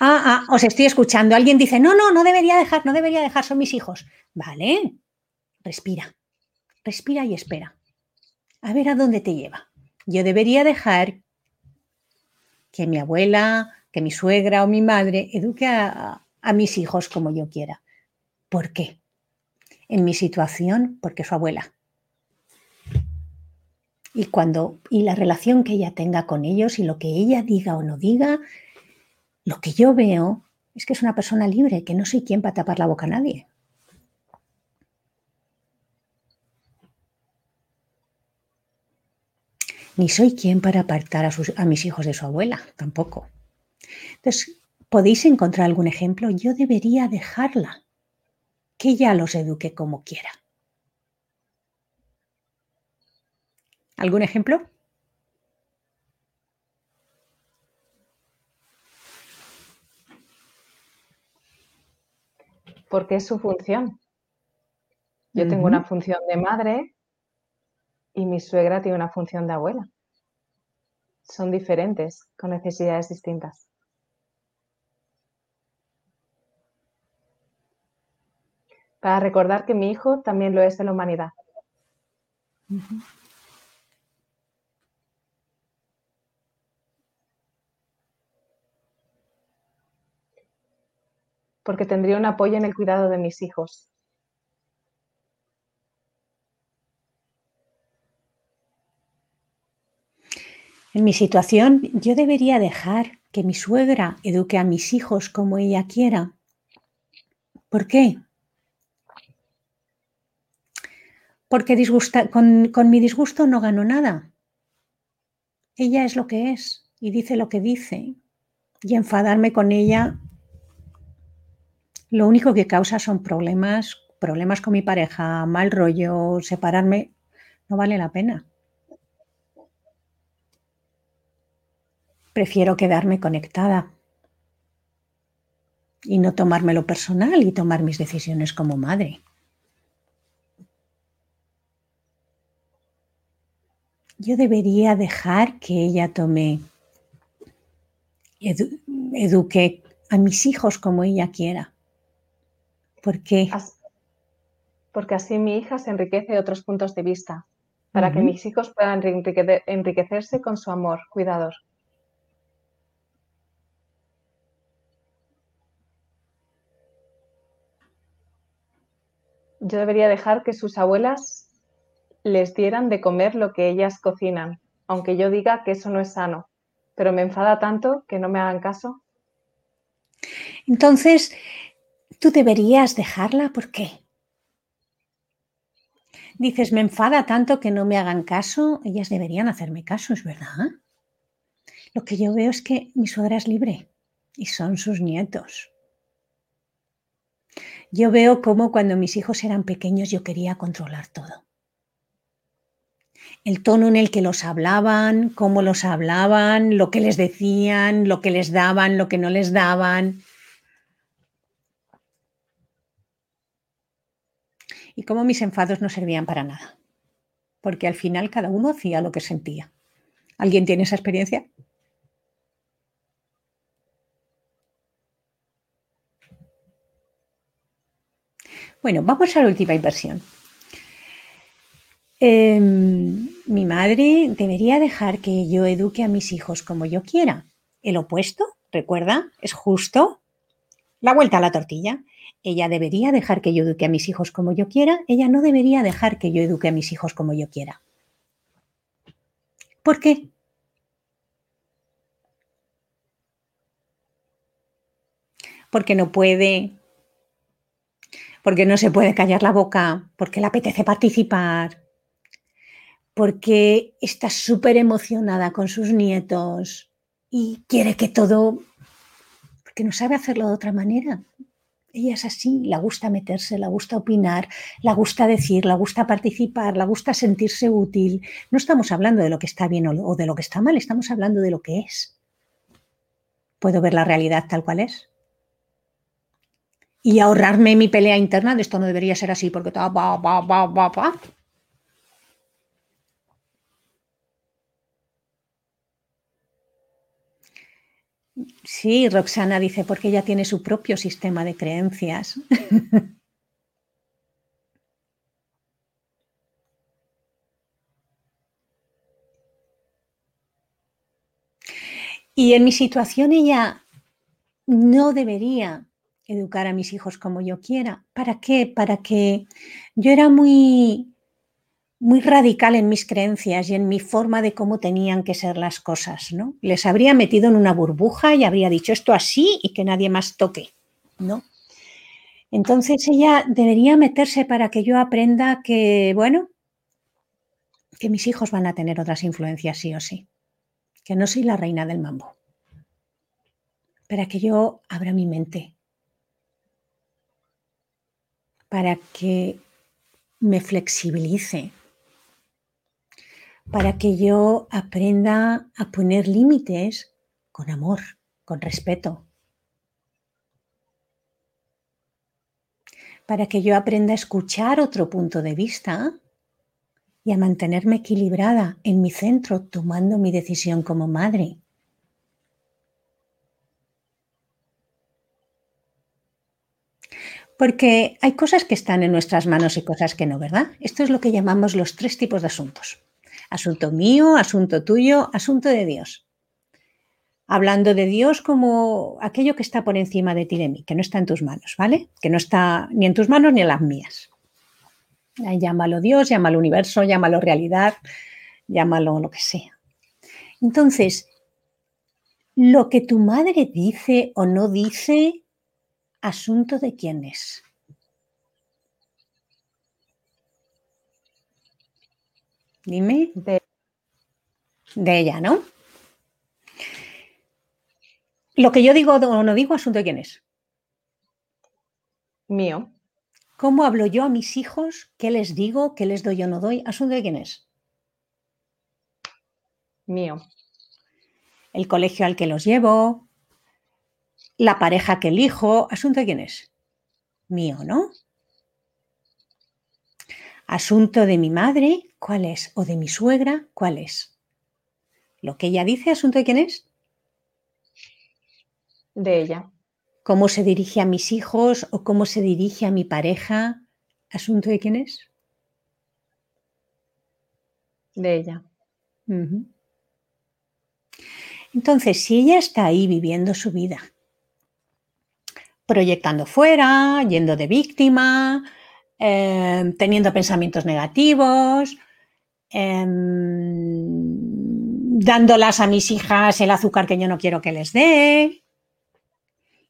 [SPEAKER 2] Ah, ah, os estoy escuchando. Alguien dice, no, no, no debería dejar, no debería dejar, son mis hijos. Vale, respira, respira y espera. A ver a dónde te lleva. Yo debería dejar que mi abuela, que mi suegra o mi madre eduque a, mis hijos como yo quiera. ¿Por qué? En mi situación, porque su abuela. Y cuando y la relación que ella tenga con ellos y lo que ella diga o no diga, lo que yo veo es que es una persona libre, que no soy quien para tapar la boca a nadie. Ni soy quien para apartar a, sus, a mis hijos de su abuela, tampoco. Entonces, ¿podéis encontrar algún ejemplo? Yo debería dejarla, que ella los eduque como quiera. ¿Algún ejemplo?
[SPEAKER 1] Porque es su función. Yo tengo una función de madre y mi suegra tiene una función de abuela. Son diferentes, con necesidades distintas. Para recordar que mi hijo también lo es de la humanidad. Porque tendría un apoyo en el cuidado de mis hijos,
[SPEAKER 2] En mi situación, yo debería dejar que mi suegra eduque a mis hijos como ella quiera. ¿Por qué? Porque con, con mi disgusto no gano nada. Ella es lo que es y dice lo que dice. Y enfadarme con ella lo único que causa son problemas, problemas con mi pareja, mal rollo, separarme, no vale la pena. Prefiero quedarme conectada y no tomármelo personal y tomar mis decisiones como madre. Yo debería dejar que ella tome, eduque a mis hijos como ella quiera. ¿Por qué?
[SPEAKER 1] Porque así mi hija se enriquece de otros puntos de vista, para que mis hijos puedan enriquecerse con su amor, cuidador. Yo debería dejar que sus abuelas les dieran de comer lo que ellas cocinan, aunque yo diga que eso no es sano, pero me enfada tanto que no me hagan caso.
[SPEAKER 2] Entonces, tú deberías dejarla, ¿por qué? Dices, me enfada tanto que no me hagan caso, ellas deberían hacerme caso, es verdad. Lo que yo veo es que mi suegra es libre y son sus nietos. Yo veo cómo cuando mis hijos eran pequeños yo quería controlar todo. El tono en el que los hablaban, cómo los hablaban, lo que les decían, lo que les daban, lo que no les daban. Y cómo mis enfados no servían para nada. Porque al final cada uno hacía lo que sentía. ¿Alguien tiene esa experiencia? Bueno, vamos a la última inversión. Em, mi madre debería dejar que yo eduque a mis hijos como yo quiera. El opuesto, recuerda, es justo la vuelta a la tortilla. Ella debería dejar que yo eduque a mis hijos como yo quiera. Ella no debería dejar que yo eduque a mis hijos como yo quiera. ¿Por qué? Porque no puede, porque no se puede callar la boca, porque le apetece participar, porque está súper emocionada con sus nietos y quiere que todo, porque no sabe hacerlo de otra manera. Ella es así, le gusta meterse, le gusta opinar, le gusta decir, le gusta participar, le gusta sentirse útil. No estamos hablando de lo que está bien o de lo que está mal, estamos hablando de lo que es. ¿Puedo ver la realidad tal cual es? Y ahorrarme mi pelea interna de esto no debería ser así porque va, va, va, va, va. Sí, Roxana dice, porque ella tiene su propio sistema de creencias. y en mi situación ella no debería educar a mis hijos como yo quiera. ¿Para qué? Para que yo era muy muy radical en mis creencias y en mi forma de cómo tenían que ser las cosas, ¿no? Les habría metido en una burbuja y habría dicho esto así y que nadie más toque, ¿no? Entonces ella debería meterse para que yo aprenda que, bueno, que mis hijos van a tener otras influencias sí o sí, que no soy la reina del mambo, para que yo abra mi mente, para que me flexibilice, para que yo aprenda a poner límites con amor, con respeto. Para que yo aprenda a escuchar otro punto de vista y a mantenerme equilibrada en mi centro tomando mi decisión como madre. Porque hay cosas que están en nuestras manos y cosas que no, ¿verdad? Esto es lo que llamamos los tres tipos de asuntos. Asunto mío, asunto tuyo, asunto de Dios. Hablando de Dios como aquello que está por encima de ti de mí, que no está en tus manos, ¿vale? Que no está ni en tus manos ni en las mías. Llámalo Dios, llámalo universo, llámalo realidad, llámalo lo que sea. Entonces, lo que tu madre dice o no dice, asunto de quién es. Dime. De, ella, ¿no? Lo que yo digo o no digo, asunto de quién es.
[SPEAKER 1] Mío.
[SPEAKER 2] ¿Cómo hablo yo a mis hijos? ¿Qué les digo? ¿Qué les doy o no doy? Asunto de quién es.
[SPEAKER 1] Mío.
[SPEAKER 2] El colegio al que los llevo, la pareja que elijo, asunto de quién es. Mío, ¿no? Asunto de mi madre, ¿cuál es? O de mi suegra, ¿cuál es? Lo que ella dice, asunto de quién es?
[SPEAKER 1] De ella.
[SPEAKER 2] ¿Cómo se dirige a mis hijos o cómo se dirige a mi pareja? ¿Asunto de quién es?
[SPEAKER 1] De ella.
[SPEAKER 2] Entonces, si ella está ahí viviendo su vida, proyectando fuera, yendo de víctima, Em, teniendo pensamientos negativos, em, dándolas a mis hijas el azúcar que yo no quiero que les dé.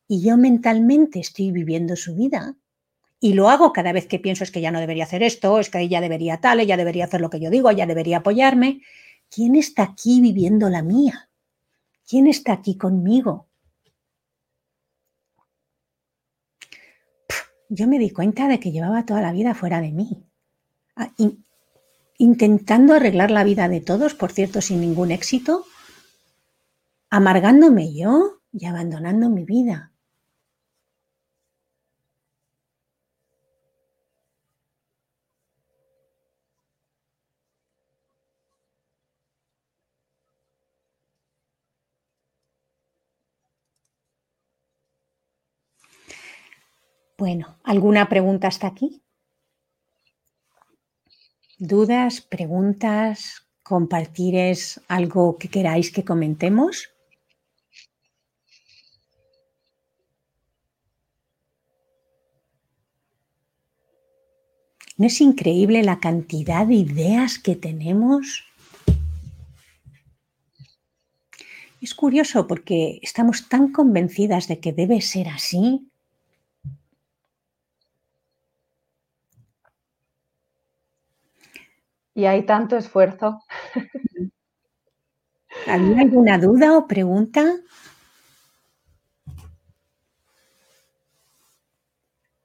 [SPEAKER 2] Y yo mentalmente estoy viviendo su vida. Y lo hago cada vez que pienso es que ya no debería hacer esto, es que ella debería tal, ella debería hacer lo que yo digo, ella debería apoyarme. ¿Quién está aquí viviendo la mía? ¿Quién está aquí conmigo? Yo me di cuenta de que llevaba toda la vida fuera de mí, ah, intentando arreglar la vida de todos, por cierto, sin ningún éxito, amargándome yo y abandonando mi vida. Bueno, ¿alguna pregunta hasta aquí? ¿Dudas, preguntas, compartires algo que queráis que comentemos? ¿No es increíble la cantidad de ideas que tenemos? Es curioso porque estamos tan convencidas de que debe ser así
[SPEAKER 1] y hay tanto esfuerzo.
[SPEAKER 2] ¿Había alguna duda o pregunta?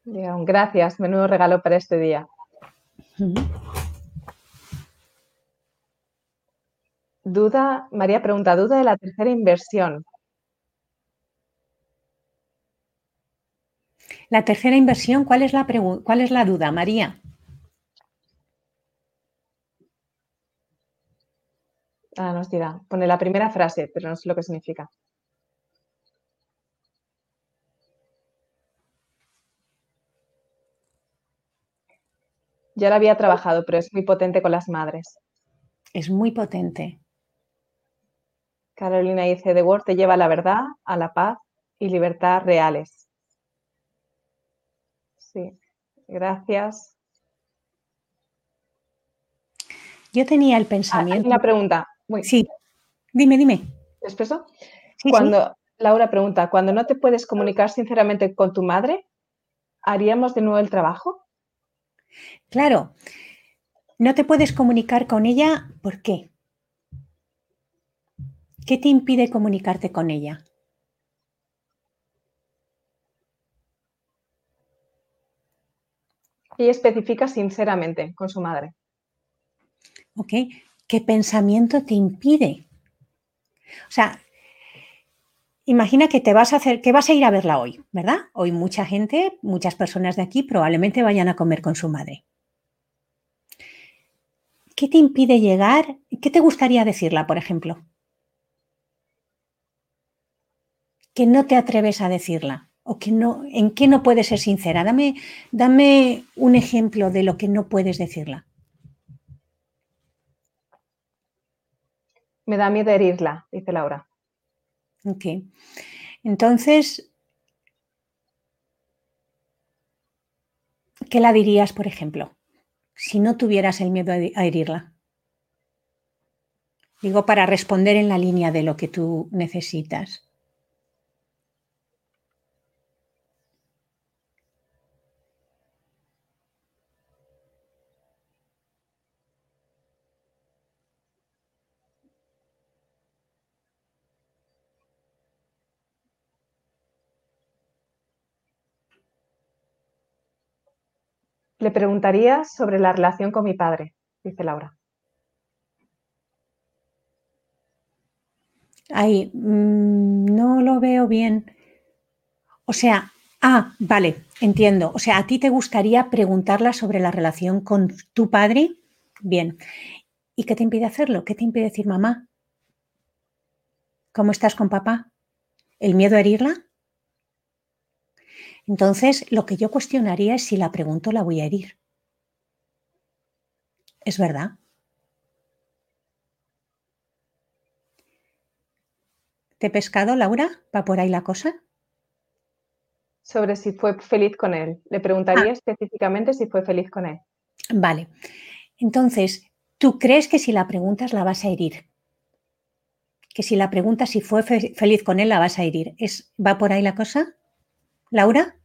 [SPEAKER 1] Gracias, menudo regalo para este día. Duda, María pregunta, duda de la tercera inversión.
[SPEAKER 2] La tercera inversión, ¿cuál es la, cuál es la duda, María?
[SPEAKER 1] Ah, Nos dirá. Pone la primera frase, pero no sé lo que significa. Ya la había trabajado, pero es muy potente con las madres.
[SPEAKER 2] Es muy potente.
[SPEAKER 1] Carolina dice, The Word te lleva a la verdad, a la paz y libertad reales. Sí, gracias.
[SPEAKER 2] Yo tenía el
[SPEAKER 1] ah,
[SPEAKER 2] pensamiento.
[SPEAKER 1] Ah, una pregunta. Muy,
[SPEAKER 2] Sí, dime, dime.
[SPEAKER 1] ¿Expreso?
[SPEAKER 2] Sí, sí.
[SPEAKER 1] Cuando, Laura pregunta, cuando no te puedes comunicar sinceramente con tu madre, ¿haríamos de nuevo el trabajo?
[SPEAKER 2] Claro, no te puedes comunicar con ella, ¿por qué? ¿Qué te impide comunicarte con ella?
[SPEAKER 1] Y especifica sinceramente con su madre.
[SPEAKER 2] ¿Ok? ¿Qué pensamiento te impide? O sea, imagina que te vas a hacer, que vas a ir a verla hoy, ¿verdad? Hoy mucha gente, muchas personas de aquí probablemente vayan a comer con su madre. ¿Qué te impide llegar? ¿Qué te gustaría decirla, por ejemplo? Que no te atreves a decirla o que no, en qué no puedes ser sincera. Dame, dame un ejemplo de lo que no puedes decirla.
[SPEAKER 1] Me da miedo herirla, dice Laura.
[SPEAKER 2] Ok. Entonces, ¿qué la dirías, por ejemplo, si no tuvieras el miedo a herirla? Digo, para responder en la línea de lo que tú necesitas.
[SPEAKER 1] Le preguntaría sobre la relación con mi padre, dice Laura.
[SPEAKER 2] Ay, mm, no lo veo bien. O sea, ah, vale, entiendo. O sea, ¿a ti te gustaría preguntarla sobre la relación con tu padre? Bien. ¿Y qué te impide hacerlo? ¿Qué te impide decir mamá? ¿Cómo estás con papá? ¿El miedo a herirla? Entonces, lo que yo cuestionaría es si la pregunto, la voy a herir. ¿Es verdad? ¿Te he pescado, Laura? ¿Va por ahí la cosa?
[SPEAKER 1] Sobre si fue feliz con él. Le preguntaría específicamente si fue feliz con él.
[SPEAKER 2] Vale. Entonces, ¿tú crees que si la preguntas la vas a herir? Que si la preguntas si fue fe- feliz con él la vas a herir. ¿Es, ¿Va por ahí la cosa? ¿Laura?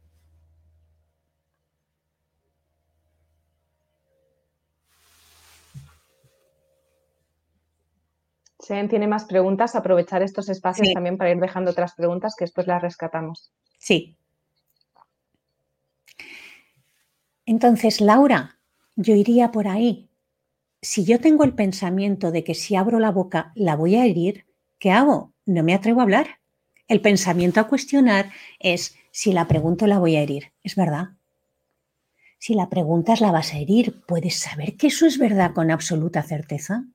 [SPEAKER 1] Alguien tiene más preguntas, aprovechar estos espacios
[SPEAKER 2] Sí.
[SPEAKER 1] también para ir dejando otras preguntas que después las rescatamos.
[SPEAKER 2] Sí. Entonces, Laura, yo iría por ahí. Si yo tengo el pensamiento de que si abro la boca la voy a herir, ¿qué hago? No me atrevo a hablar. El pensamiento a cuestionar es si la pregunto la voy a herir. ¿Es verdad? Si la preguntas la vas a herir, ¿puedes saber que eso es verdad con absoluta certeza?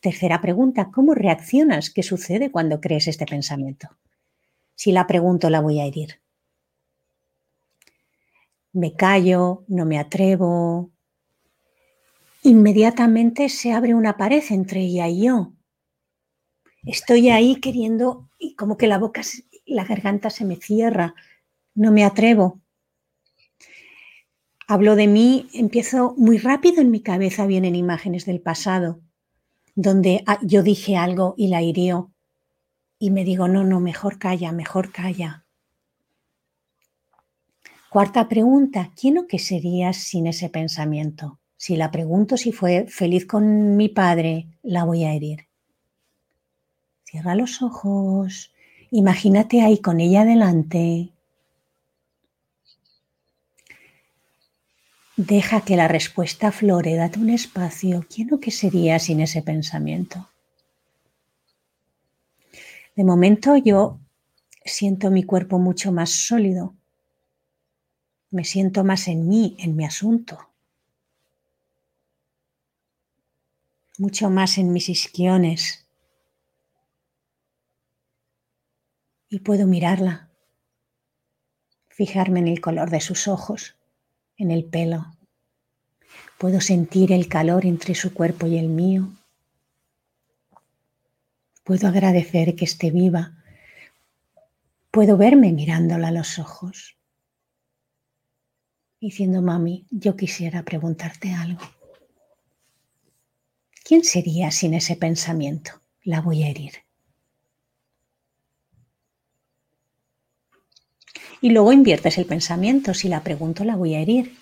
[SPEAKER 2] Tercera pregunta, ¿cómo reaccionas? ¿Qué sucede cuando crees este pensamiento? Si la pregunto la voy a herir me callo, no me atrevo. Inmediatamente se abre una pared entre ella y yo. Estoy ahí queriendo y como que la boca, la garganta se me cierra. No me atrevo. Hablo de mí, empiezo muy rápido en mi cabeza, vienen imágenes del pasado, donde ah, yo dije algo y la hirió. Y me digo, no, no, mejor calla, mejor calla. Cuarta pregunta, ¿quién o qué serías sin ese pensamiento? Si la pregunto si fue feliz con mi padre, la voy a herir. Cierra los ojos, imagínate ahí con ella delante. Deja que la respuesta aflore, date un espacio. ¿Quién o qué sería sin ese pensamiento? De momento yo siento mi cuerpo mucho más sólido, me siento más en mí, en mi asunto, mucho más en mis isquiones. Y puedo mirarla, fijarme en el color de sus ojos, en el pelo, Puedo sentir el calor entre su cuerpo y el mío. Puedo agradecer que esté viva. Puedo verme mirándola a los ojos. Diciendo, mami, yo quisiera preguntarte algo. ¿Quién sería sin ese pensamiento? La voy a herir. Y luego inviertes el pensamiento. Si la pregunto, la voy a herir.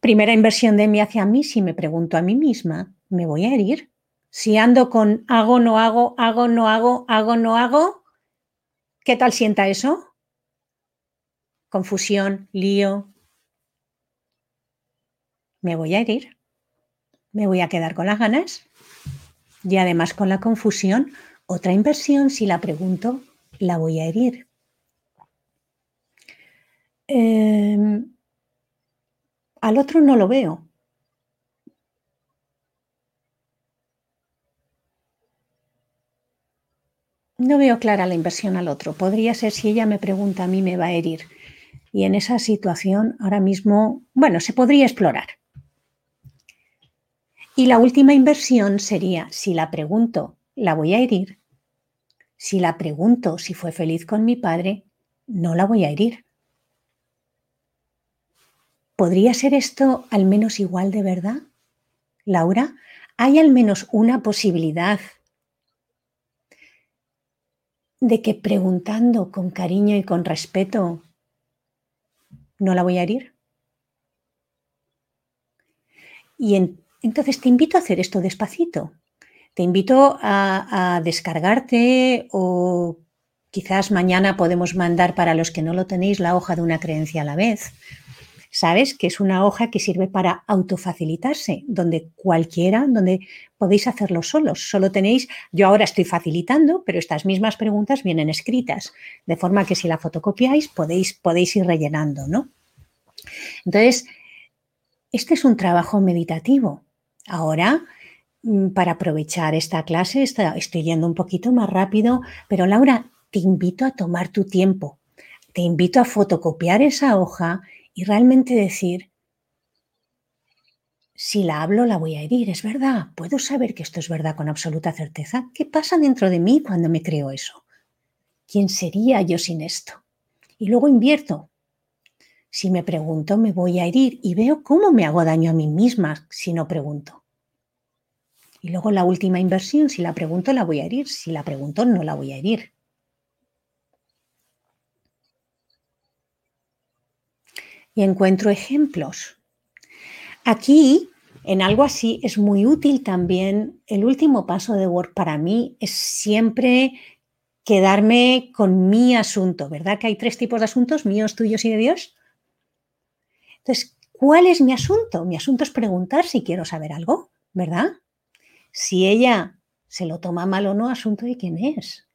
[SPEAKER 2] Primera inversión de mí hacia mí, si me pregunto a mí misma, me voy a herir. Si ando con hago, no hago, hago, no hago, hago, no hago, ¿qué tal sienta eso? Confusión, lío. Me voy a herir. Me voy a quedar con las ganas. Y además con la confusión, otra inversión, si la pregunto, la voy a herir. Em, al otro no lo veo. No veo clara la inversión al otro. Podría ser si ella me pregunta a mí me va a herir. Y en esa situación ahora mismo, bueno, se podría explorar. Y la última inversión sería, si la pregunto, ¿la voy a herir? Si la pregunto si fue feliz con mi padre, no la voy a herir. ¿Podría ser esto al menos igual de verdad? Laura, ¿hay al menos una posibilidad de que preguntando con cariño y con respeto no la voy a herir? Y entonces te invito a hacer esto despacito. Te invito a, descargarte o quizás mañana podemos mandar para los que no lo tenéis la hoja de una creencia a la vez. Sabes que es una hoja que sirve para autofacilitarse, donde cualquiera, donde podéis hacerlo solos. Solo tenéis, yo ahora estoy facilitando, pero estas mismas preguntas vienen escritas, de forma que si la fotocopiáis podéis, podéis ir rellenando, ¿no? Entonces, este es un trabajo meditativo. Ahora para aprovechar esta clase. Estoy yendo un poquito más rápido, pero Laura, te invito a tomar tu tiempo. Te invito a fotocopiar esa hoja y realmente decir, si la hablo la voy a herir, es verdad. Puedo saber que esto es verdad con absoluta certeza. ¿Qué pasa dentro de mí cuando me creo eso? ¿Quién sería yo sin esto? Y luego invierto. Si me pregunto, me voy a herir y veo cómo me hago daño a mí misma si no pregunto. Y luego la última inversión, si la pregunto, la voy a herir. Si la pregunto, no la voy a herir. Y encuentro ejemplos. Aquí, en algo así, es muy útil también. El último paso de Word para mí es siempre quedarme con mi asunto, ¿verdad? Que hay tres tipos de asuntos, míos, tuyos y de Dios. Entonces, ¿cuál es mi asunto? Mi asunto es preguntar si quiero saber algo, ¿verdad? Si ella se lo toma mal o no, asunto de quién es.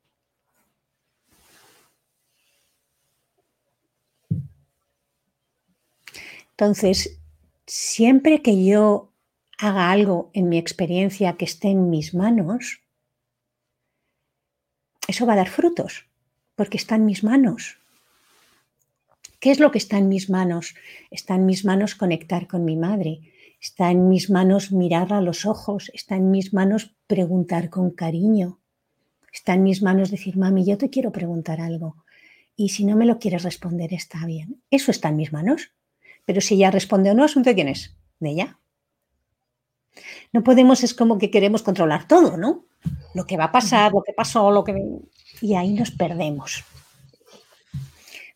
[SPEAKER 2] Entonces, siempre que yo haga algo en mi experiencia que esté en mis manos, eso va a dar frutos, porque está en mis manos. ¿Qué es lo que está en mis manos? Está en mis manos conectar con mi madre, Está en mis manos mirarla a los ojos, está en mis manos preguntar con cariño, está en mis manos decir, mami, yo te quiero preguntar algo. Y si no me lo quieres responder, está bien. Eso está en mis manos. Pero si ella responde o no, asunto de quién es, de ella. No podemos, es como que queremos controlar todo, ¿no? Lo que va a pasar, lo que pasó, lo que... Y ahí nos perdemos.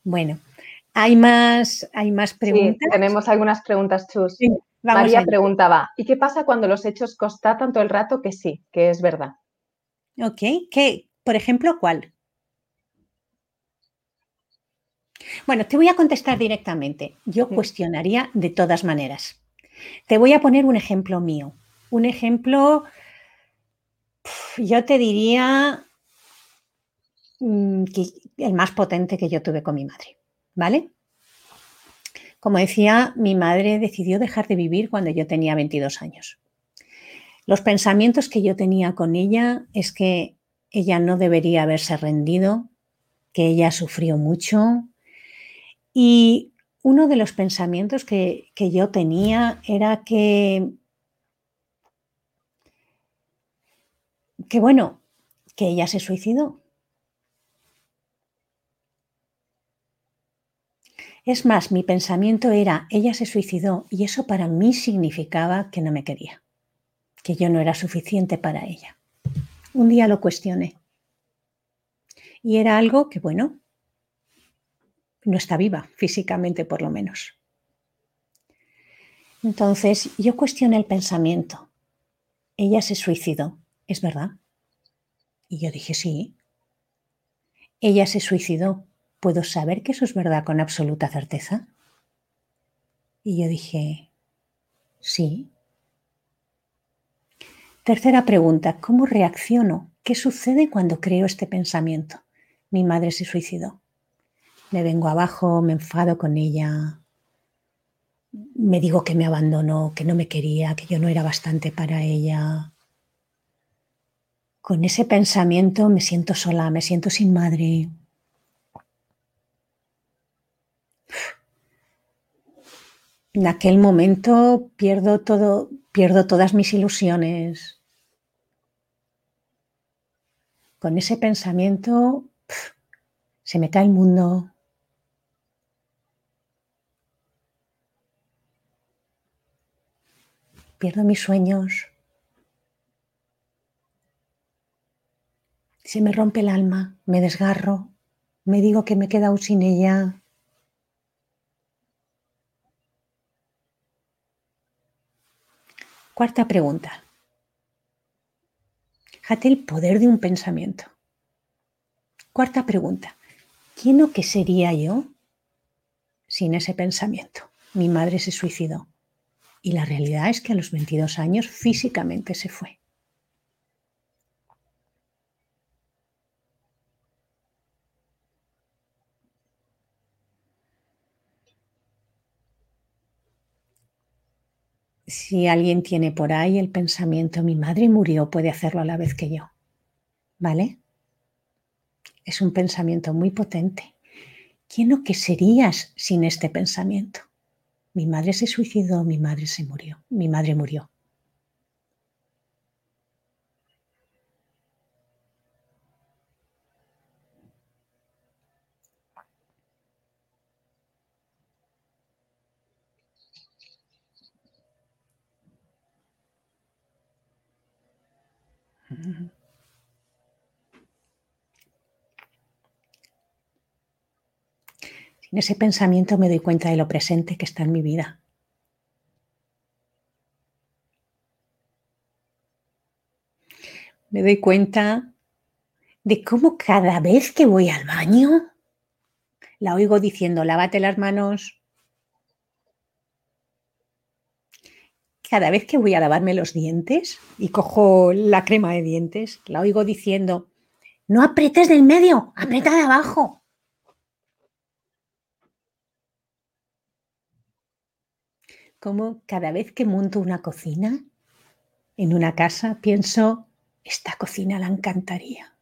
[SPEAKER 2] Bueno, hay más, hay más preguntas.
[SPEAKER 1] tenemos algunas preguntas, Chus. María preguntaba, ¿y qué pasa cuando los hechos constatan todo el rato que sí, que es verdad?
[SPEAKER 2] Ok, ¿qué? Por ejemplo, ¿cuál? Bueno, te voy a contestar directamente. Yo cuestionaría de todas maneras. Te voy a poner un ejemplo mío. Un ejemplo, yo te diría mm, el más potente que yo tuve con mi madre. ¿Vale? Como decía, mi madre decidió dejar de vivir cuando yo tenía 22 años. Los pensamientos que yo tenía con ella es que ella no debería haberse rendido, que ella sufrió mucho y uno de los pensamientos que, que yo tenía era que, que, bueno, que ella se suicidó. Es más, mi pensamiento era, ella se suicidó y eso para mí significaba que no me quería, que yo no era suficiente para ella. Un día lo cuestioné. Y era algo que, bueno, no está viva, físicamente por lo menos. Entonces yo cuestioné el pensamiento. Ella se suicidó, ¿es verdad? Y yo dije, sí. Ella se suicidó. ¿Puedo saber que eso es verdad con absoluta certeza? Y yo dije, sí. Tercera pregunta, ¿cómo reacciono? ¿Qué sucede cuando creo este pensamiento? Mi madre se suicidó me vengo abajo, me enfado con ella, me digo que me abandonó, que no me quería, que yo no era bastante para ella. Con ese pensamiento me siento sola, me siento sin madre. En aquel momento pierdo todo, pierdo todas mis ilusiones. Con ese pensamiento se me cae el mundo, pierdo mis sueños, se me rompe el alma, me desgarro, me digo que me he quedado sin ella. Cuarta pregunta. Fíjate el poder de un pensamiento. Cuarta pregunta. ¿Quién o qué sería yo sin ese pensamiento? Mi madre se suicidó. Y la realidad es que a los 22 años físicamente se fue. Si alguien tiene por ahí el pensamiento, mi madre murió, puede hacerlo a la vez que yo. ¿Vale? Es un pensamiento muy potente. ¿Quién o qué serías sin este pensamiento? Mi madre se suicidó, mi madre se murió, mi madre murió. En ese pensamiento me doy cuenta de lo presente que está en mi vida. Me doy cuenta de cómo cada vez que voy al baño, la oigo diciendo, lávate las manos. Cada vez que voy a lavarme los dientes y cojo la crema de dientes, la oigo diciendo, no apretes del medio, aprieta de abajo. Como cada vez que monto una cocina en una casa, pienso, esta cocina la encantaría.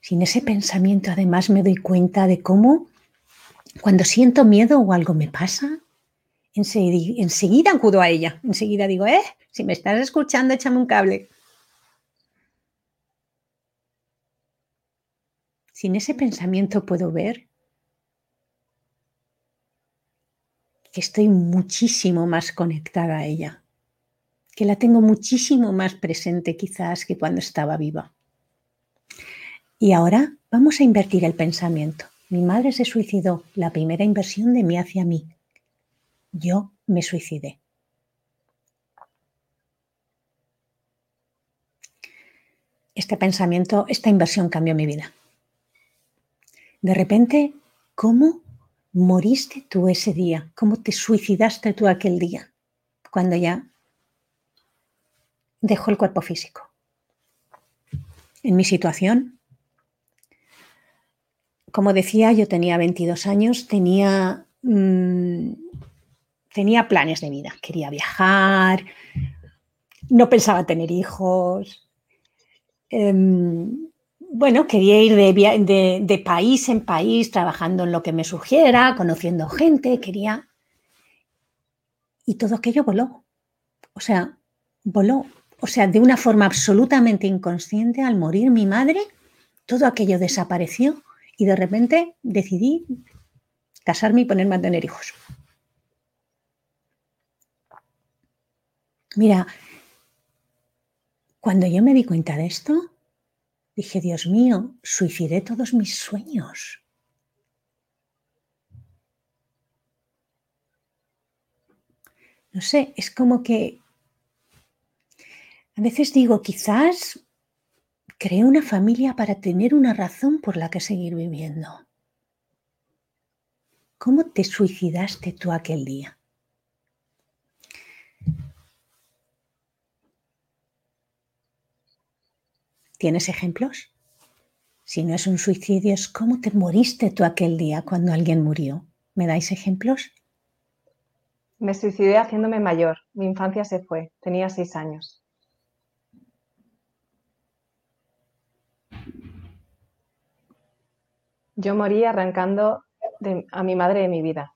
[SPEAKER 2] Sin ese pensamiento además me doy cuenta de cómo cuando siento miedo o algo me pasa, enseguida, acudo a ella, enseguida digo, eh, si me estás escuchando, échame un cable. Sin ese pensamiento puedo ver que estoy muchísimo más conectada a ella, que la tengo muchísimo más presente quizás que cuando estaba viva. Y ahora vamos a invertir el pensamiento. Mi madre se suicidó, la primera inversión de mí hacia mí. Yo me suicidé. Este pensamiento, esta inversión cambió mi vida. De repente, ¿cómo moriste tú ese día? ¿Cómo te suicidaste tú aquel día? Cuando ya dejó el cuerpo físico. En mi situación, como decía, yo tenía 22 años, tenía, mm, tenía planes de vida. Quería viajar, no pensaba tener hijos. Em, bueno, quería ir de, país en país, trabajando en lo que me surgiera, conociendo gente, quería... Y todo aquello voló. O sea, voló. O sea, de una forma absolutamente inconsciente, al morir mi madre, todo aquello desapareció y de repente decidí casarme y ponerme a tener hijos. Mira, cuando yo me di cuenta de esto, dije, Dios mío, suicidé todos mis sueños. No sé, es como que a veces digo, quizás creé una familia para tener una razón por la que seguir viviendo. ¿Cómo te suicidaste tú aquel día? ¿Tienes ejemplos? Si no es un suicidio, es cómo te moriste tú aquel día cuando alguien murió. ¿Me dais ejemplos?
[SPEAKER 1] Me suicidé haciéndome mayor. Mi infancia se fue. Tenía seis años. Yo morí arrancando a mi madre de mi vida.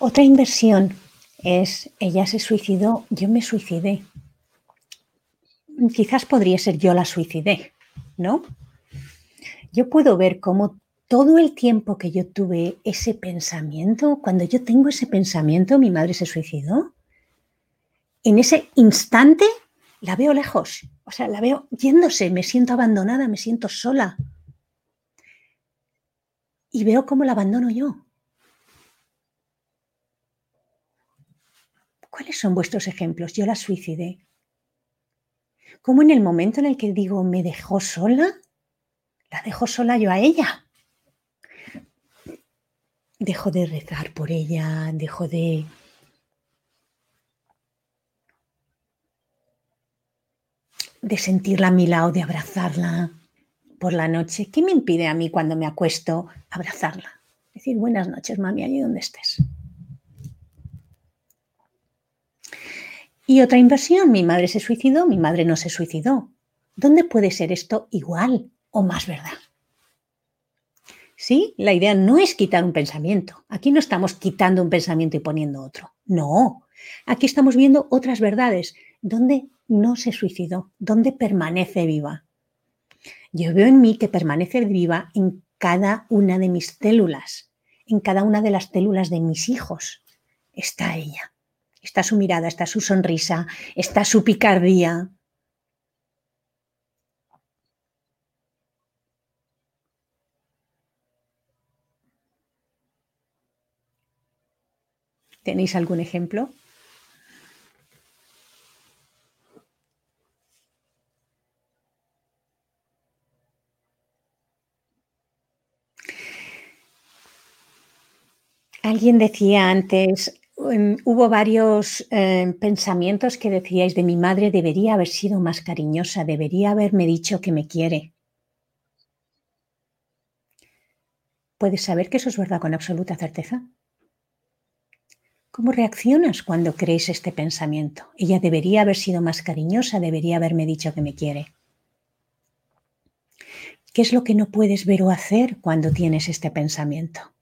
[SPEAKER 2] Otra inversión es, ella se suicidó, yo me suicidé. Quizás podría ser yo la suicidé, ¿no? Yo puedo ver cómo todo el tiempo que yo tuve ese pensamiento, cuando yo tengo ese pensamiento, mi madre se suicidó, en ese instante la veo lejos, o sea, la veo yéndose, me siento abandonada, me siento sola. Y veo cómo la abandono yo. ¿Cuáles son vuestros ejemplos? Yo la suicidé. ¿Cómo en el momento en el que digo me dejó sola, la dejo sola yo a ella? Dejo de rezar por ella, dejo de... de sentirla a mi lado, de abrazarla por la noche. ¿Qué me impide a mí cuando me acuesto abrazarla? Decir buenas noches, mami, allí donde estés. Y otra inversión, mi madre se suicidó, mi madre no se suicidó. ¿Dónde puede ser esto igual o más verdad? Sí, la idea no es quitar un pensamiento. Aquí no estamos quitando un pensamiento y poniendo otro. No, aquí estamos viendo otras verdades. ¿Dónde no se suicidó? ¿Dónde permanece viva? Yo veo en mí que permanece viva en cada una de mis células, en cada una de las células de mis hijos. Está ella. Está su mirada, está su sonrisa, está su picardía. ¿Tenéis algún ejemplo? Alguien decía antes, hubo varios eh, pensamientos que decíais de mi madre debería haber sido más cariñosa, debería haberme dicho que me quiere. ¿Puedes saber que eso es verdad con absoluta certeza? ¿Cómo reaccionas cuando crees este pensamiento? Ella debería haber sido más cariñosa, debería haberme dicho que me quiere. ¿Qué es lo que no puedes ver o hacer cuando tienes este pensamiento?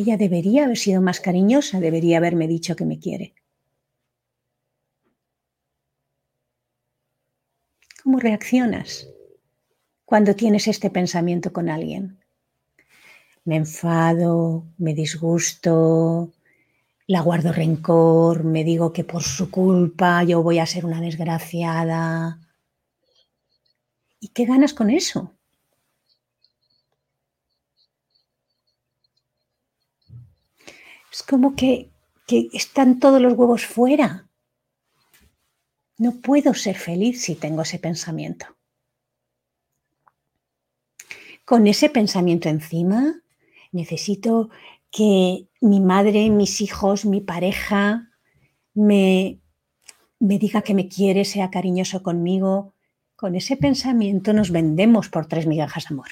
[SPEAKER 2] Ella debería haber sido más cariñosa, debería haberme dicho que me quiere. ¿Cómo reaccionas cuando tienes este pensamiento con alguien? Me enfado, me disgusto, la guardo rencor, me digo que por su culpa yo voy a ser una desgraciada. ¿Y qué ganas con eso? Es como que, que están todos los huevos fuera. No puedo ser feliz si tengo ese pensamiento. Con ese pensamiento encima, necesito que mi madre, mis hijos, mi pareja me, me diga que me quiere, sea cariñoso conmigo. Con ese pensamiento nos vendemos por tres migajas de amor.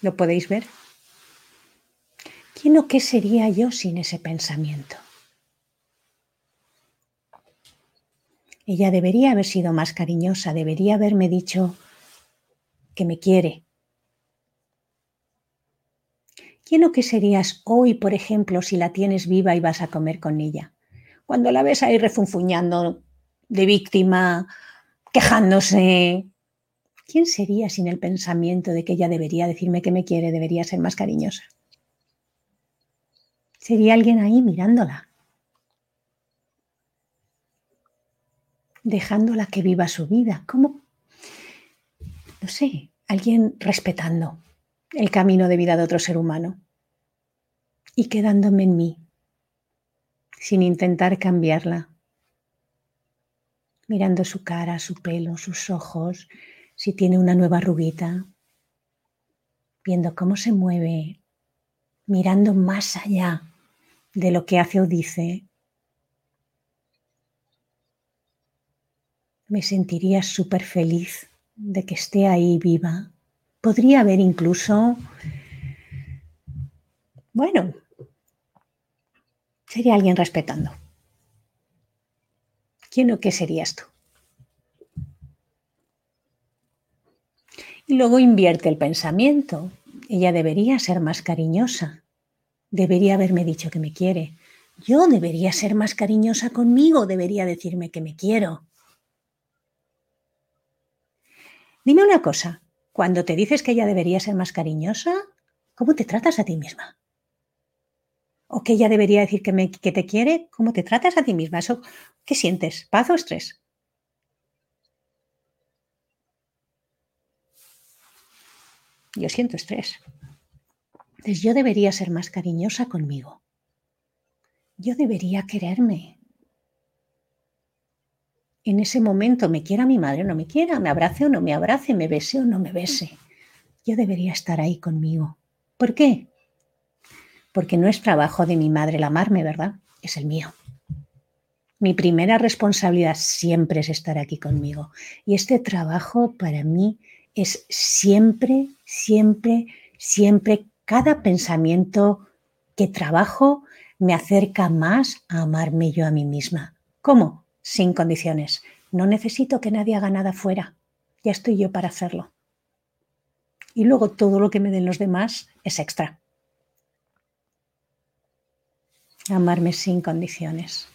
[SPEAKER 2] ¿Lo podéis ver? ¿Quién o qué sería yo sin ese pensamiento? Ella debería haber sido más cariñosa, debería haberme dicho que me quiere. ¿Quién o qué serías hoy, por ejemplo, si la tienes viva y vas a comer con ella? Cuando la ves ahí refunfuñando de víctima, quejándose, ¿quién sería sin el pensamiento de que ella debería decirme que me quiere, debería ser más cariñosa? Sería alguien ahí mirándola, dejándola que viva su vida. ¿Cómo? No sé, alguien respetando el camino de vida de otro ser humano y quedándome en mí, sin intentar cambiarla, mirando su cara, su pelo, sus ojos, si tiene una nueva rubita, viendo cómo se mueve, mirando más allá de lo que hace o dice, me sentiría súper feliz de que esté ahí viva. Podría haber incluso, bueno, sería alguien respetando. ¿Quién o qué serías tú? Luego invierte el pensamiento. Ella debería ser más cariñosa. Debería haberme dicho que me quiere. Yo debería ser más cariñosa conmigo, debería decirme que me quiero. Dime una cosa, cuando te dices que ella debería ser más cariñosa, ¿cómo te tratas a ti misma? ¿O que ella debería decir que, me, que te quiere? ¿Cómo te tratas a ti misma? ¿Eso, ¿Qué sientes? ¿Paz o estrés? Yo siento estrés. Entonces yo debería ser más cariñosa conmigo. Yo debería quererme. En ese momento me quiera mi madre o no me quiera, me abrace o no me abrace, me bese o no me bese. Yo debería estar ahí conmigo. ¿Por qué? Porque no es trabajo de mi madre el amarme, ¿verdad? Es el mío. Mi primera responsabilidad siempre es estar aquí conmigo. Y este trabajo para mí es siempre, siempre, siempre cada pensamiento que trabajo me acerca más a amarme yo a mí misma. ¿Cómo? Sin condiciones. No necesito que nadie haga nada fuera. Ya estoy yo para hacerlo. Y luego todo lo que me den los demás es extra. Amarme sin condiciones.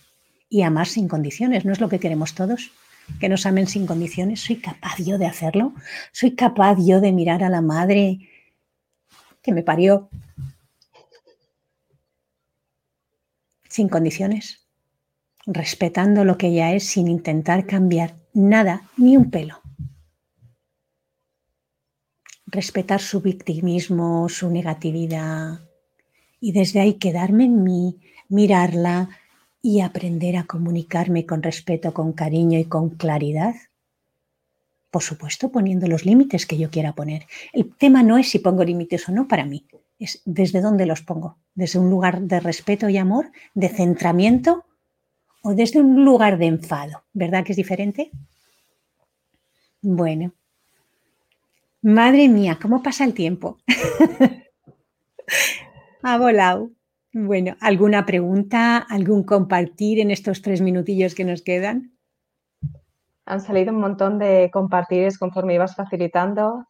[SPEAKER 2] Y amar sin condiciones, ¿no es lo que queremos todos? Que nos amen sin condiciones. ¿Soy capaz yo de hacerlo? ¿Soy capaz yo de mirar a la madre que me parió sin condiciones, respetando lo que ella es sin intentar cambiar nada, ni un pelo. Respetar su victimismo, su negatividad y desde ahí quedarme en mí, mirarla y aprender a comunicarme con respeto, con cariño y con claridad por supuesto, poniendo los límites que yo quiera poner. El tema no es si pongo límites o no para mí, es desde dónde los pongo. Desde un lugar de respeto y amor, de centramiento o desde un lugar de enfado. ¿Verdad que es diferente? Bueno. Madre mía, ¿cómo pasa el tiempo? ha volado. Bueno, ¿alguna pregunta, algún compartir en estos tres minutillos que nos quedan?
[SPEAKER 1] Han salido un montón de compartires conforme ibas facilitando,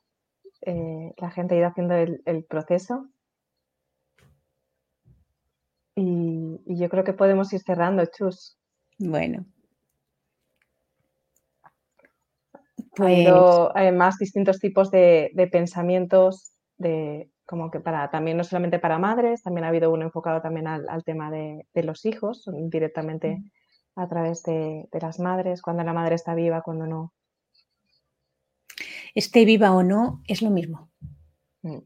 [SPEAKER 1] eh, la gente ha ido haciendo el, proceso. Y, yo creo que podemos ir cerrando, Chus.
[SPEAKER 2] Bueno.
[SPEAKER 1] Pues... además distintos tipos de, pensamientos, de, como que para también no solamente para madres, también ha habido uno enfocado también al, tema de, de, los hijos, directamente a través de, las madres, cuando la madre está viva, cuando no.
[SPEAKER 2] Esté viva o no, es lo mismo. Mm.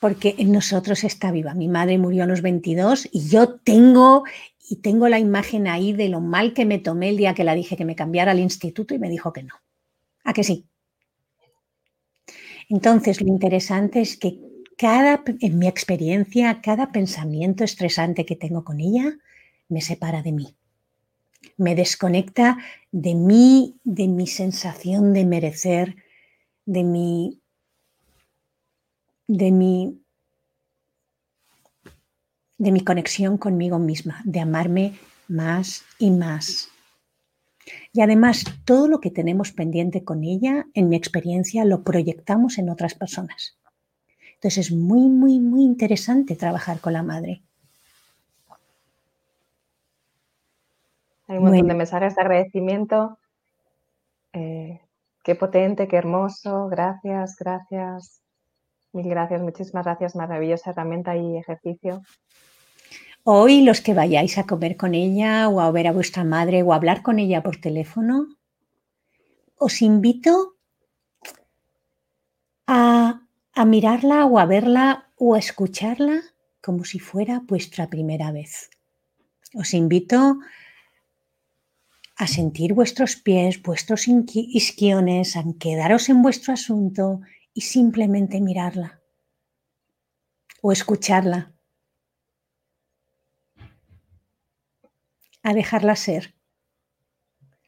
[SPEAKER 2] Porque en nosotros está viva. Mi madre murió a los 22 y yo tengo y tengo la imagen ahí de lo mal que me tomé el día que la dije que me cambiara al instituto y me dijo que no. ¿A que sí? Entonces, lo interesante es que cada, en mi experiencia, cada pensamiento estresante que tengo con ella me separa de mí. Me desconecta de mí, de mi sensación de merecer, de mi, de mi, de mi conexión conmigo misma, de amarme más y más. Y además, todo lo que tenemos pendiente con ella, en mi experiencia, lo proyectamos en otras personas. Entonces es muy, muy, muy interesante trabajar con la madre.
[SPEAKER 1] Hay un montón de mensajes de agradecimiento. Eh, qué potente, qué hermoso. Gracias, gracias. Mil gracias, muchísimas gracias. Maravillosa herramienta y ejercicio.
[SPEAKER 2] Hoy los que vayáis a comer con ella o a ver a vuestra madre o a hablar con ella por teléfono, os invito a, mirarla o a verla o a escucharla como si fuera vuestra primera vez. Os invito a sentir vuestros pies, vuestros isquiones, a quedaros en vuestro asunto y simplemente mirarla o escucharla. a dejarla ser,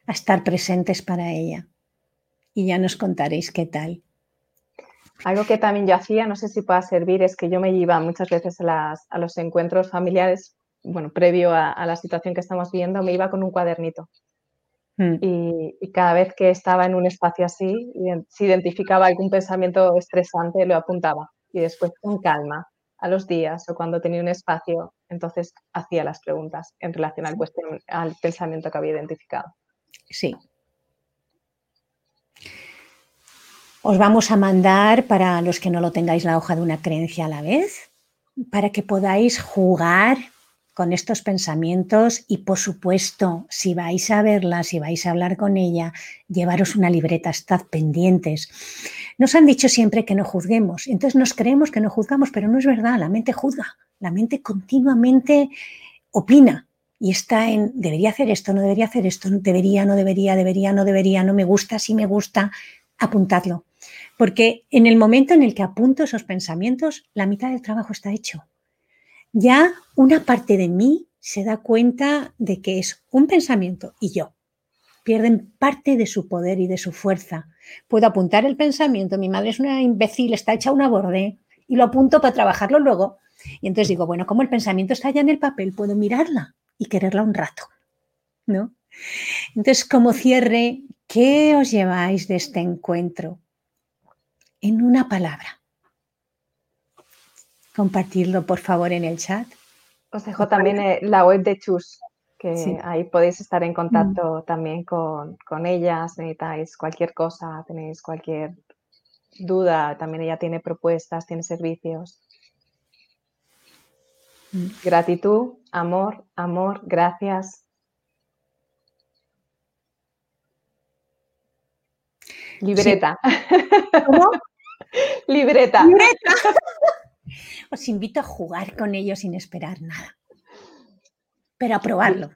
[SPEAKER 2] a estar presentes para ella. Y ya nos contaréis qué tal.
[SPEAKER 1] Algo que también yo hacía, no sé si pueda servir, es que yo me iba muchas veces a, los encuentros familiares, bueno, previo a, la situación que estamos viendo, me iba con un cuadernito. Hmm. Y, y, cada vez que estaba en un espacio así, si identificaba algún pensamiento estresante, lo apuntaba. Y después, con calma, a los días o cuando tenía un espacio, entonces hacía las preguntas en relación al, al pensamiento que había identificado.
[SPEAKER 2] Sí. Os vamos a mandar, para los que no lo tengáis, la hoja de una creencia a la vez, para que podáis jugar con estos pensamientos y por supuesto, si vais a verla, si vais a hablar con ella, llevaros una libreta, estad pendientes. Nos han dicho siempre que no juzguemos, entonces nos creemos que no juzgamos, pero no es verdad, la mente juzga, la mente continuamente opina. Y está en debería hacer esto, no debería hacer esto, debería, no debería, debería, no debería, no me gusta, sí me gusta, apuntadlo. Porque en el momento en el que apunto esos pensamientos, la mitad del trabajo está hecho ya una parte de mí se da cuenta de que es un pensamiento y yo. Pierden parte de su poder y de su fuerza. Puedo apuntar el pensamiento, mi madre es una imbécil, está hecha una borde, y lo apunto para trabajarlo luego. Y entonces digo, bueno, como el pensamiento está ya en el papel, puedo mirarla y quererla un rato, ¿no? Entonces, como cierre, ¿qué os lleváis de este encuentro? En una palabra compartirlo, por favor, en el chat.
[SPEAKER 1] Os dejo también eh, la web de Chus, que ahí podéis estar en contacto mm. también con, con ellas, necesitáis cualquier cosa, tenéis cualquier duda, también ella tiene propuestas, tiene servicios. Mm. Gratitud, amor, amor, gracias. Libreta.
[SPEAKER 2] ¿Cómo?
[SPEAKER 1] Libreta.
[SPEAKER 2] Libreta. Os invito a jugar con ellos sin esperar nada, pero a probarlo.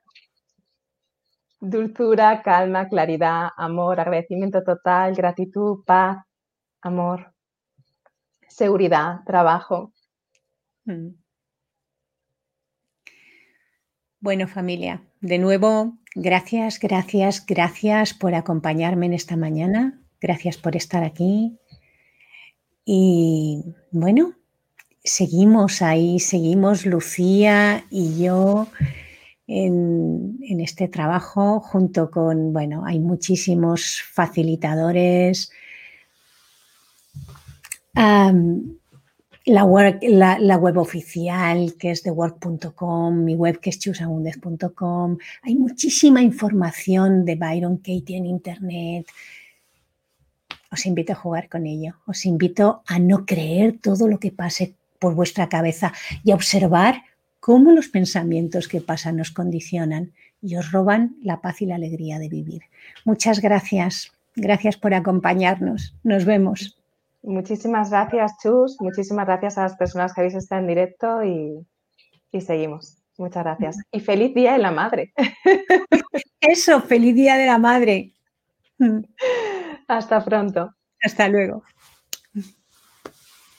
[SPEAKER 1] Dulzura, calma, claridad, amor, agradecimiento total, gratitud, paz, amor, seguridad, trabajo. Mm.
[SPEAKER 2] Bueno, familia, de nuevo, gracias, gracias, gracias por acompañarme en esta mañana. Gracias por estar aquí. Y bueno, seguimos ahí, seguimos Lucía y yo en, este trabajo junto con, bueno, hay muchísimos facilitadores. la, web oficial que es thework.com, mi web que es chusagundez.com. Hay muchísima información de Byron Katie en internet. Os invito a jugar con ello. Os invito a no creer todo lo que pase por vuestra cabeza y observar cómo los pensamientos que pasan nos condicionan y os roban la paz y la alegría de vivir. Muchas gracias. Gracias por acompañarnos. Nos vemos.
[SPEAKER 1] Muchísimas gracias, Chus. Muchísimas gracias a las personas que habéis estado en directo y, y seguimos. Muchas gracias. Y feliz Día de la Madre.
[SPEAKER 2] Eso, feliz Día de la Madre.
[SPEAKER 1] Hasta pronto.
[SPEAKER 2] Hasta luego.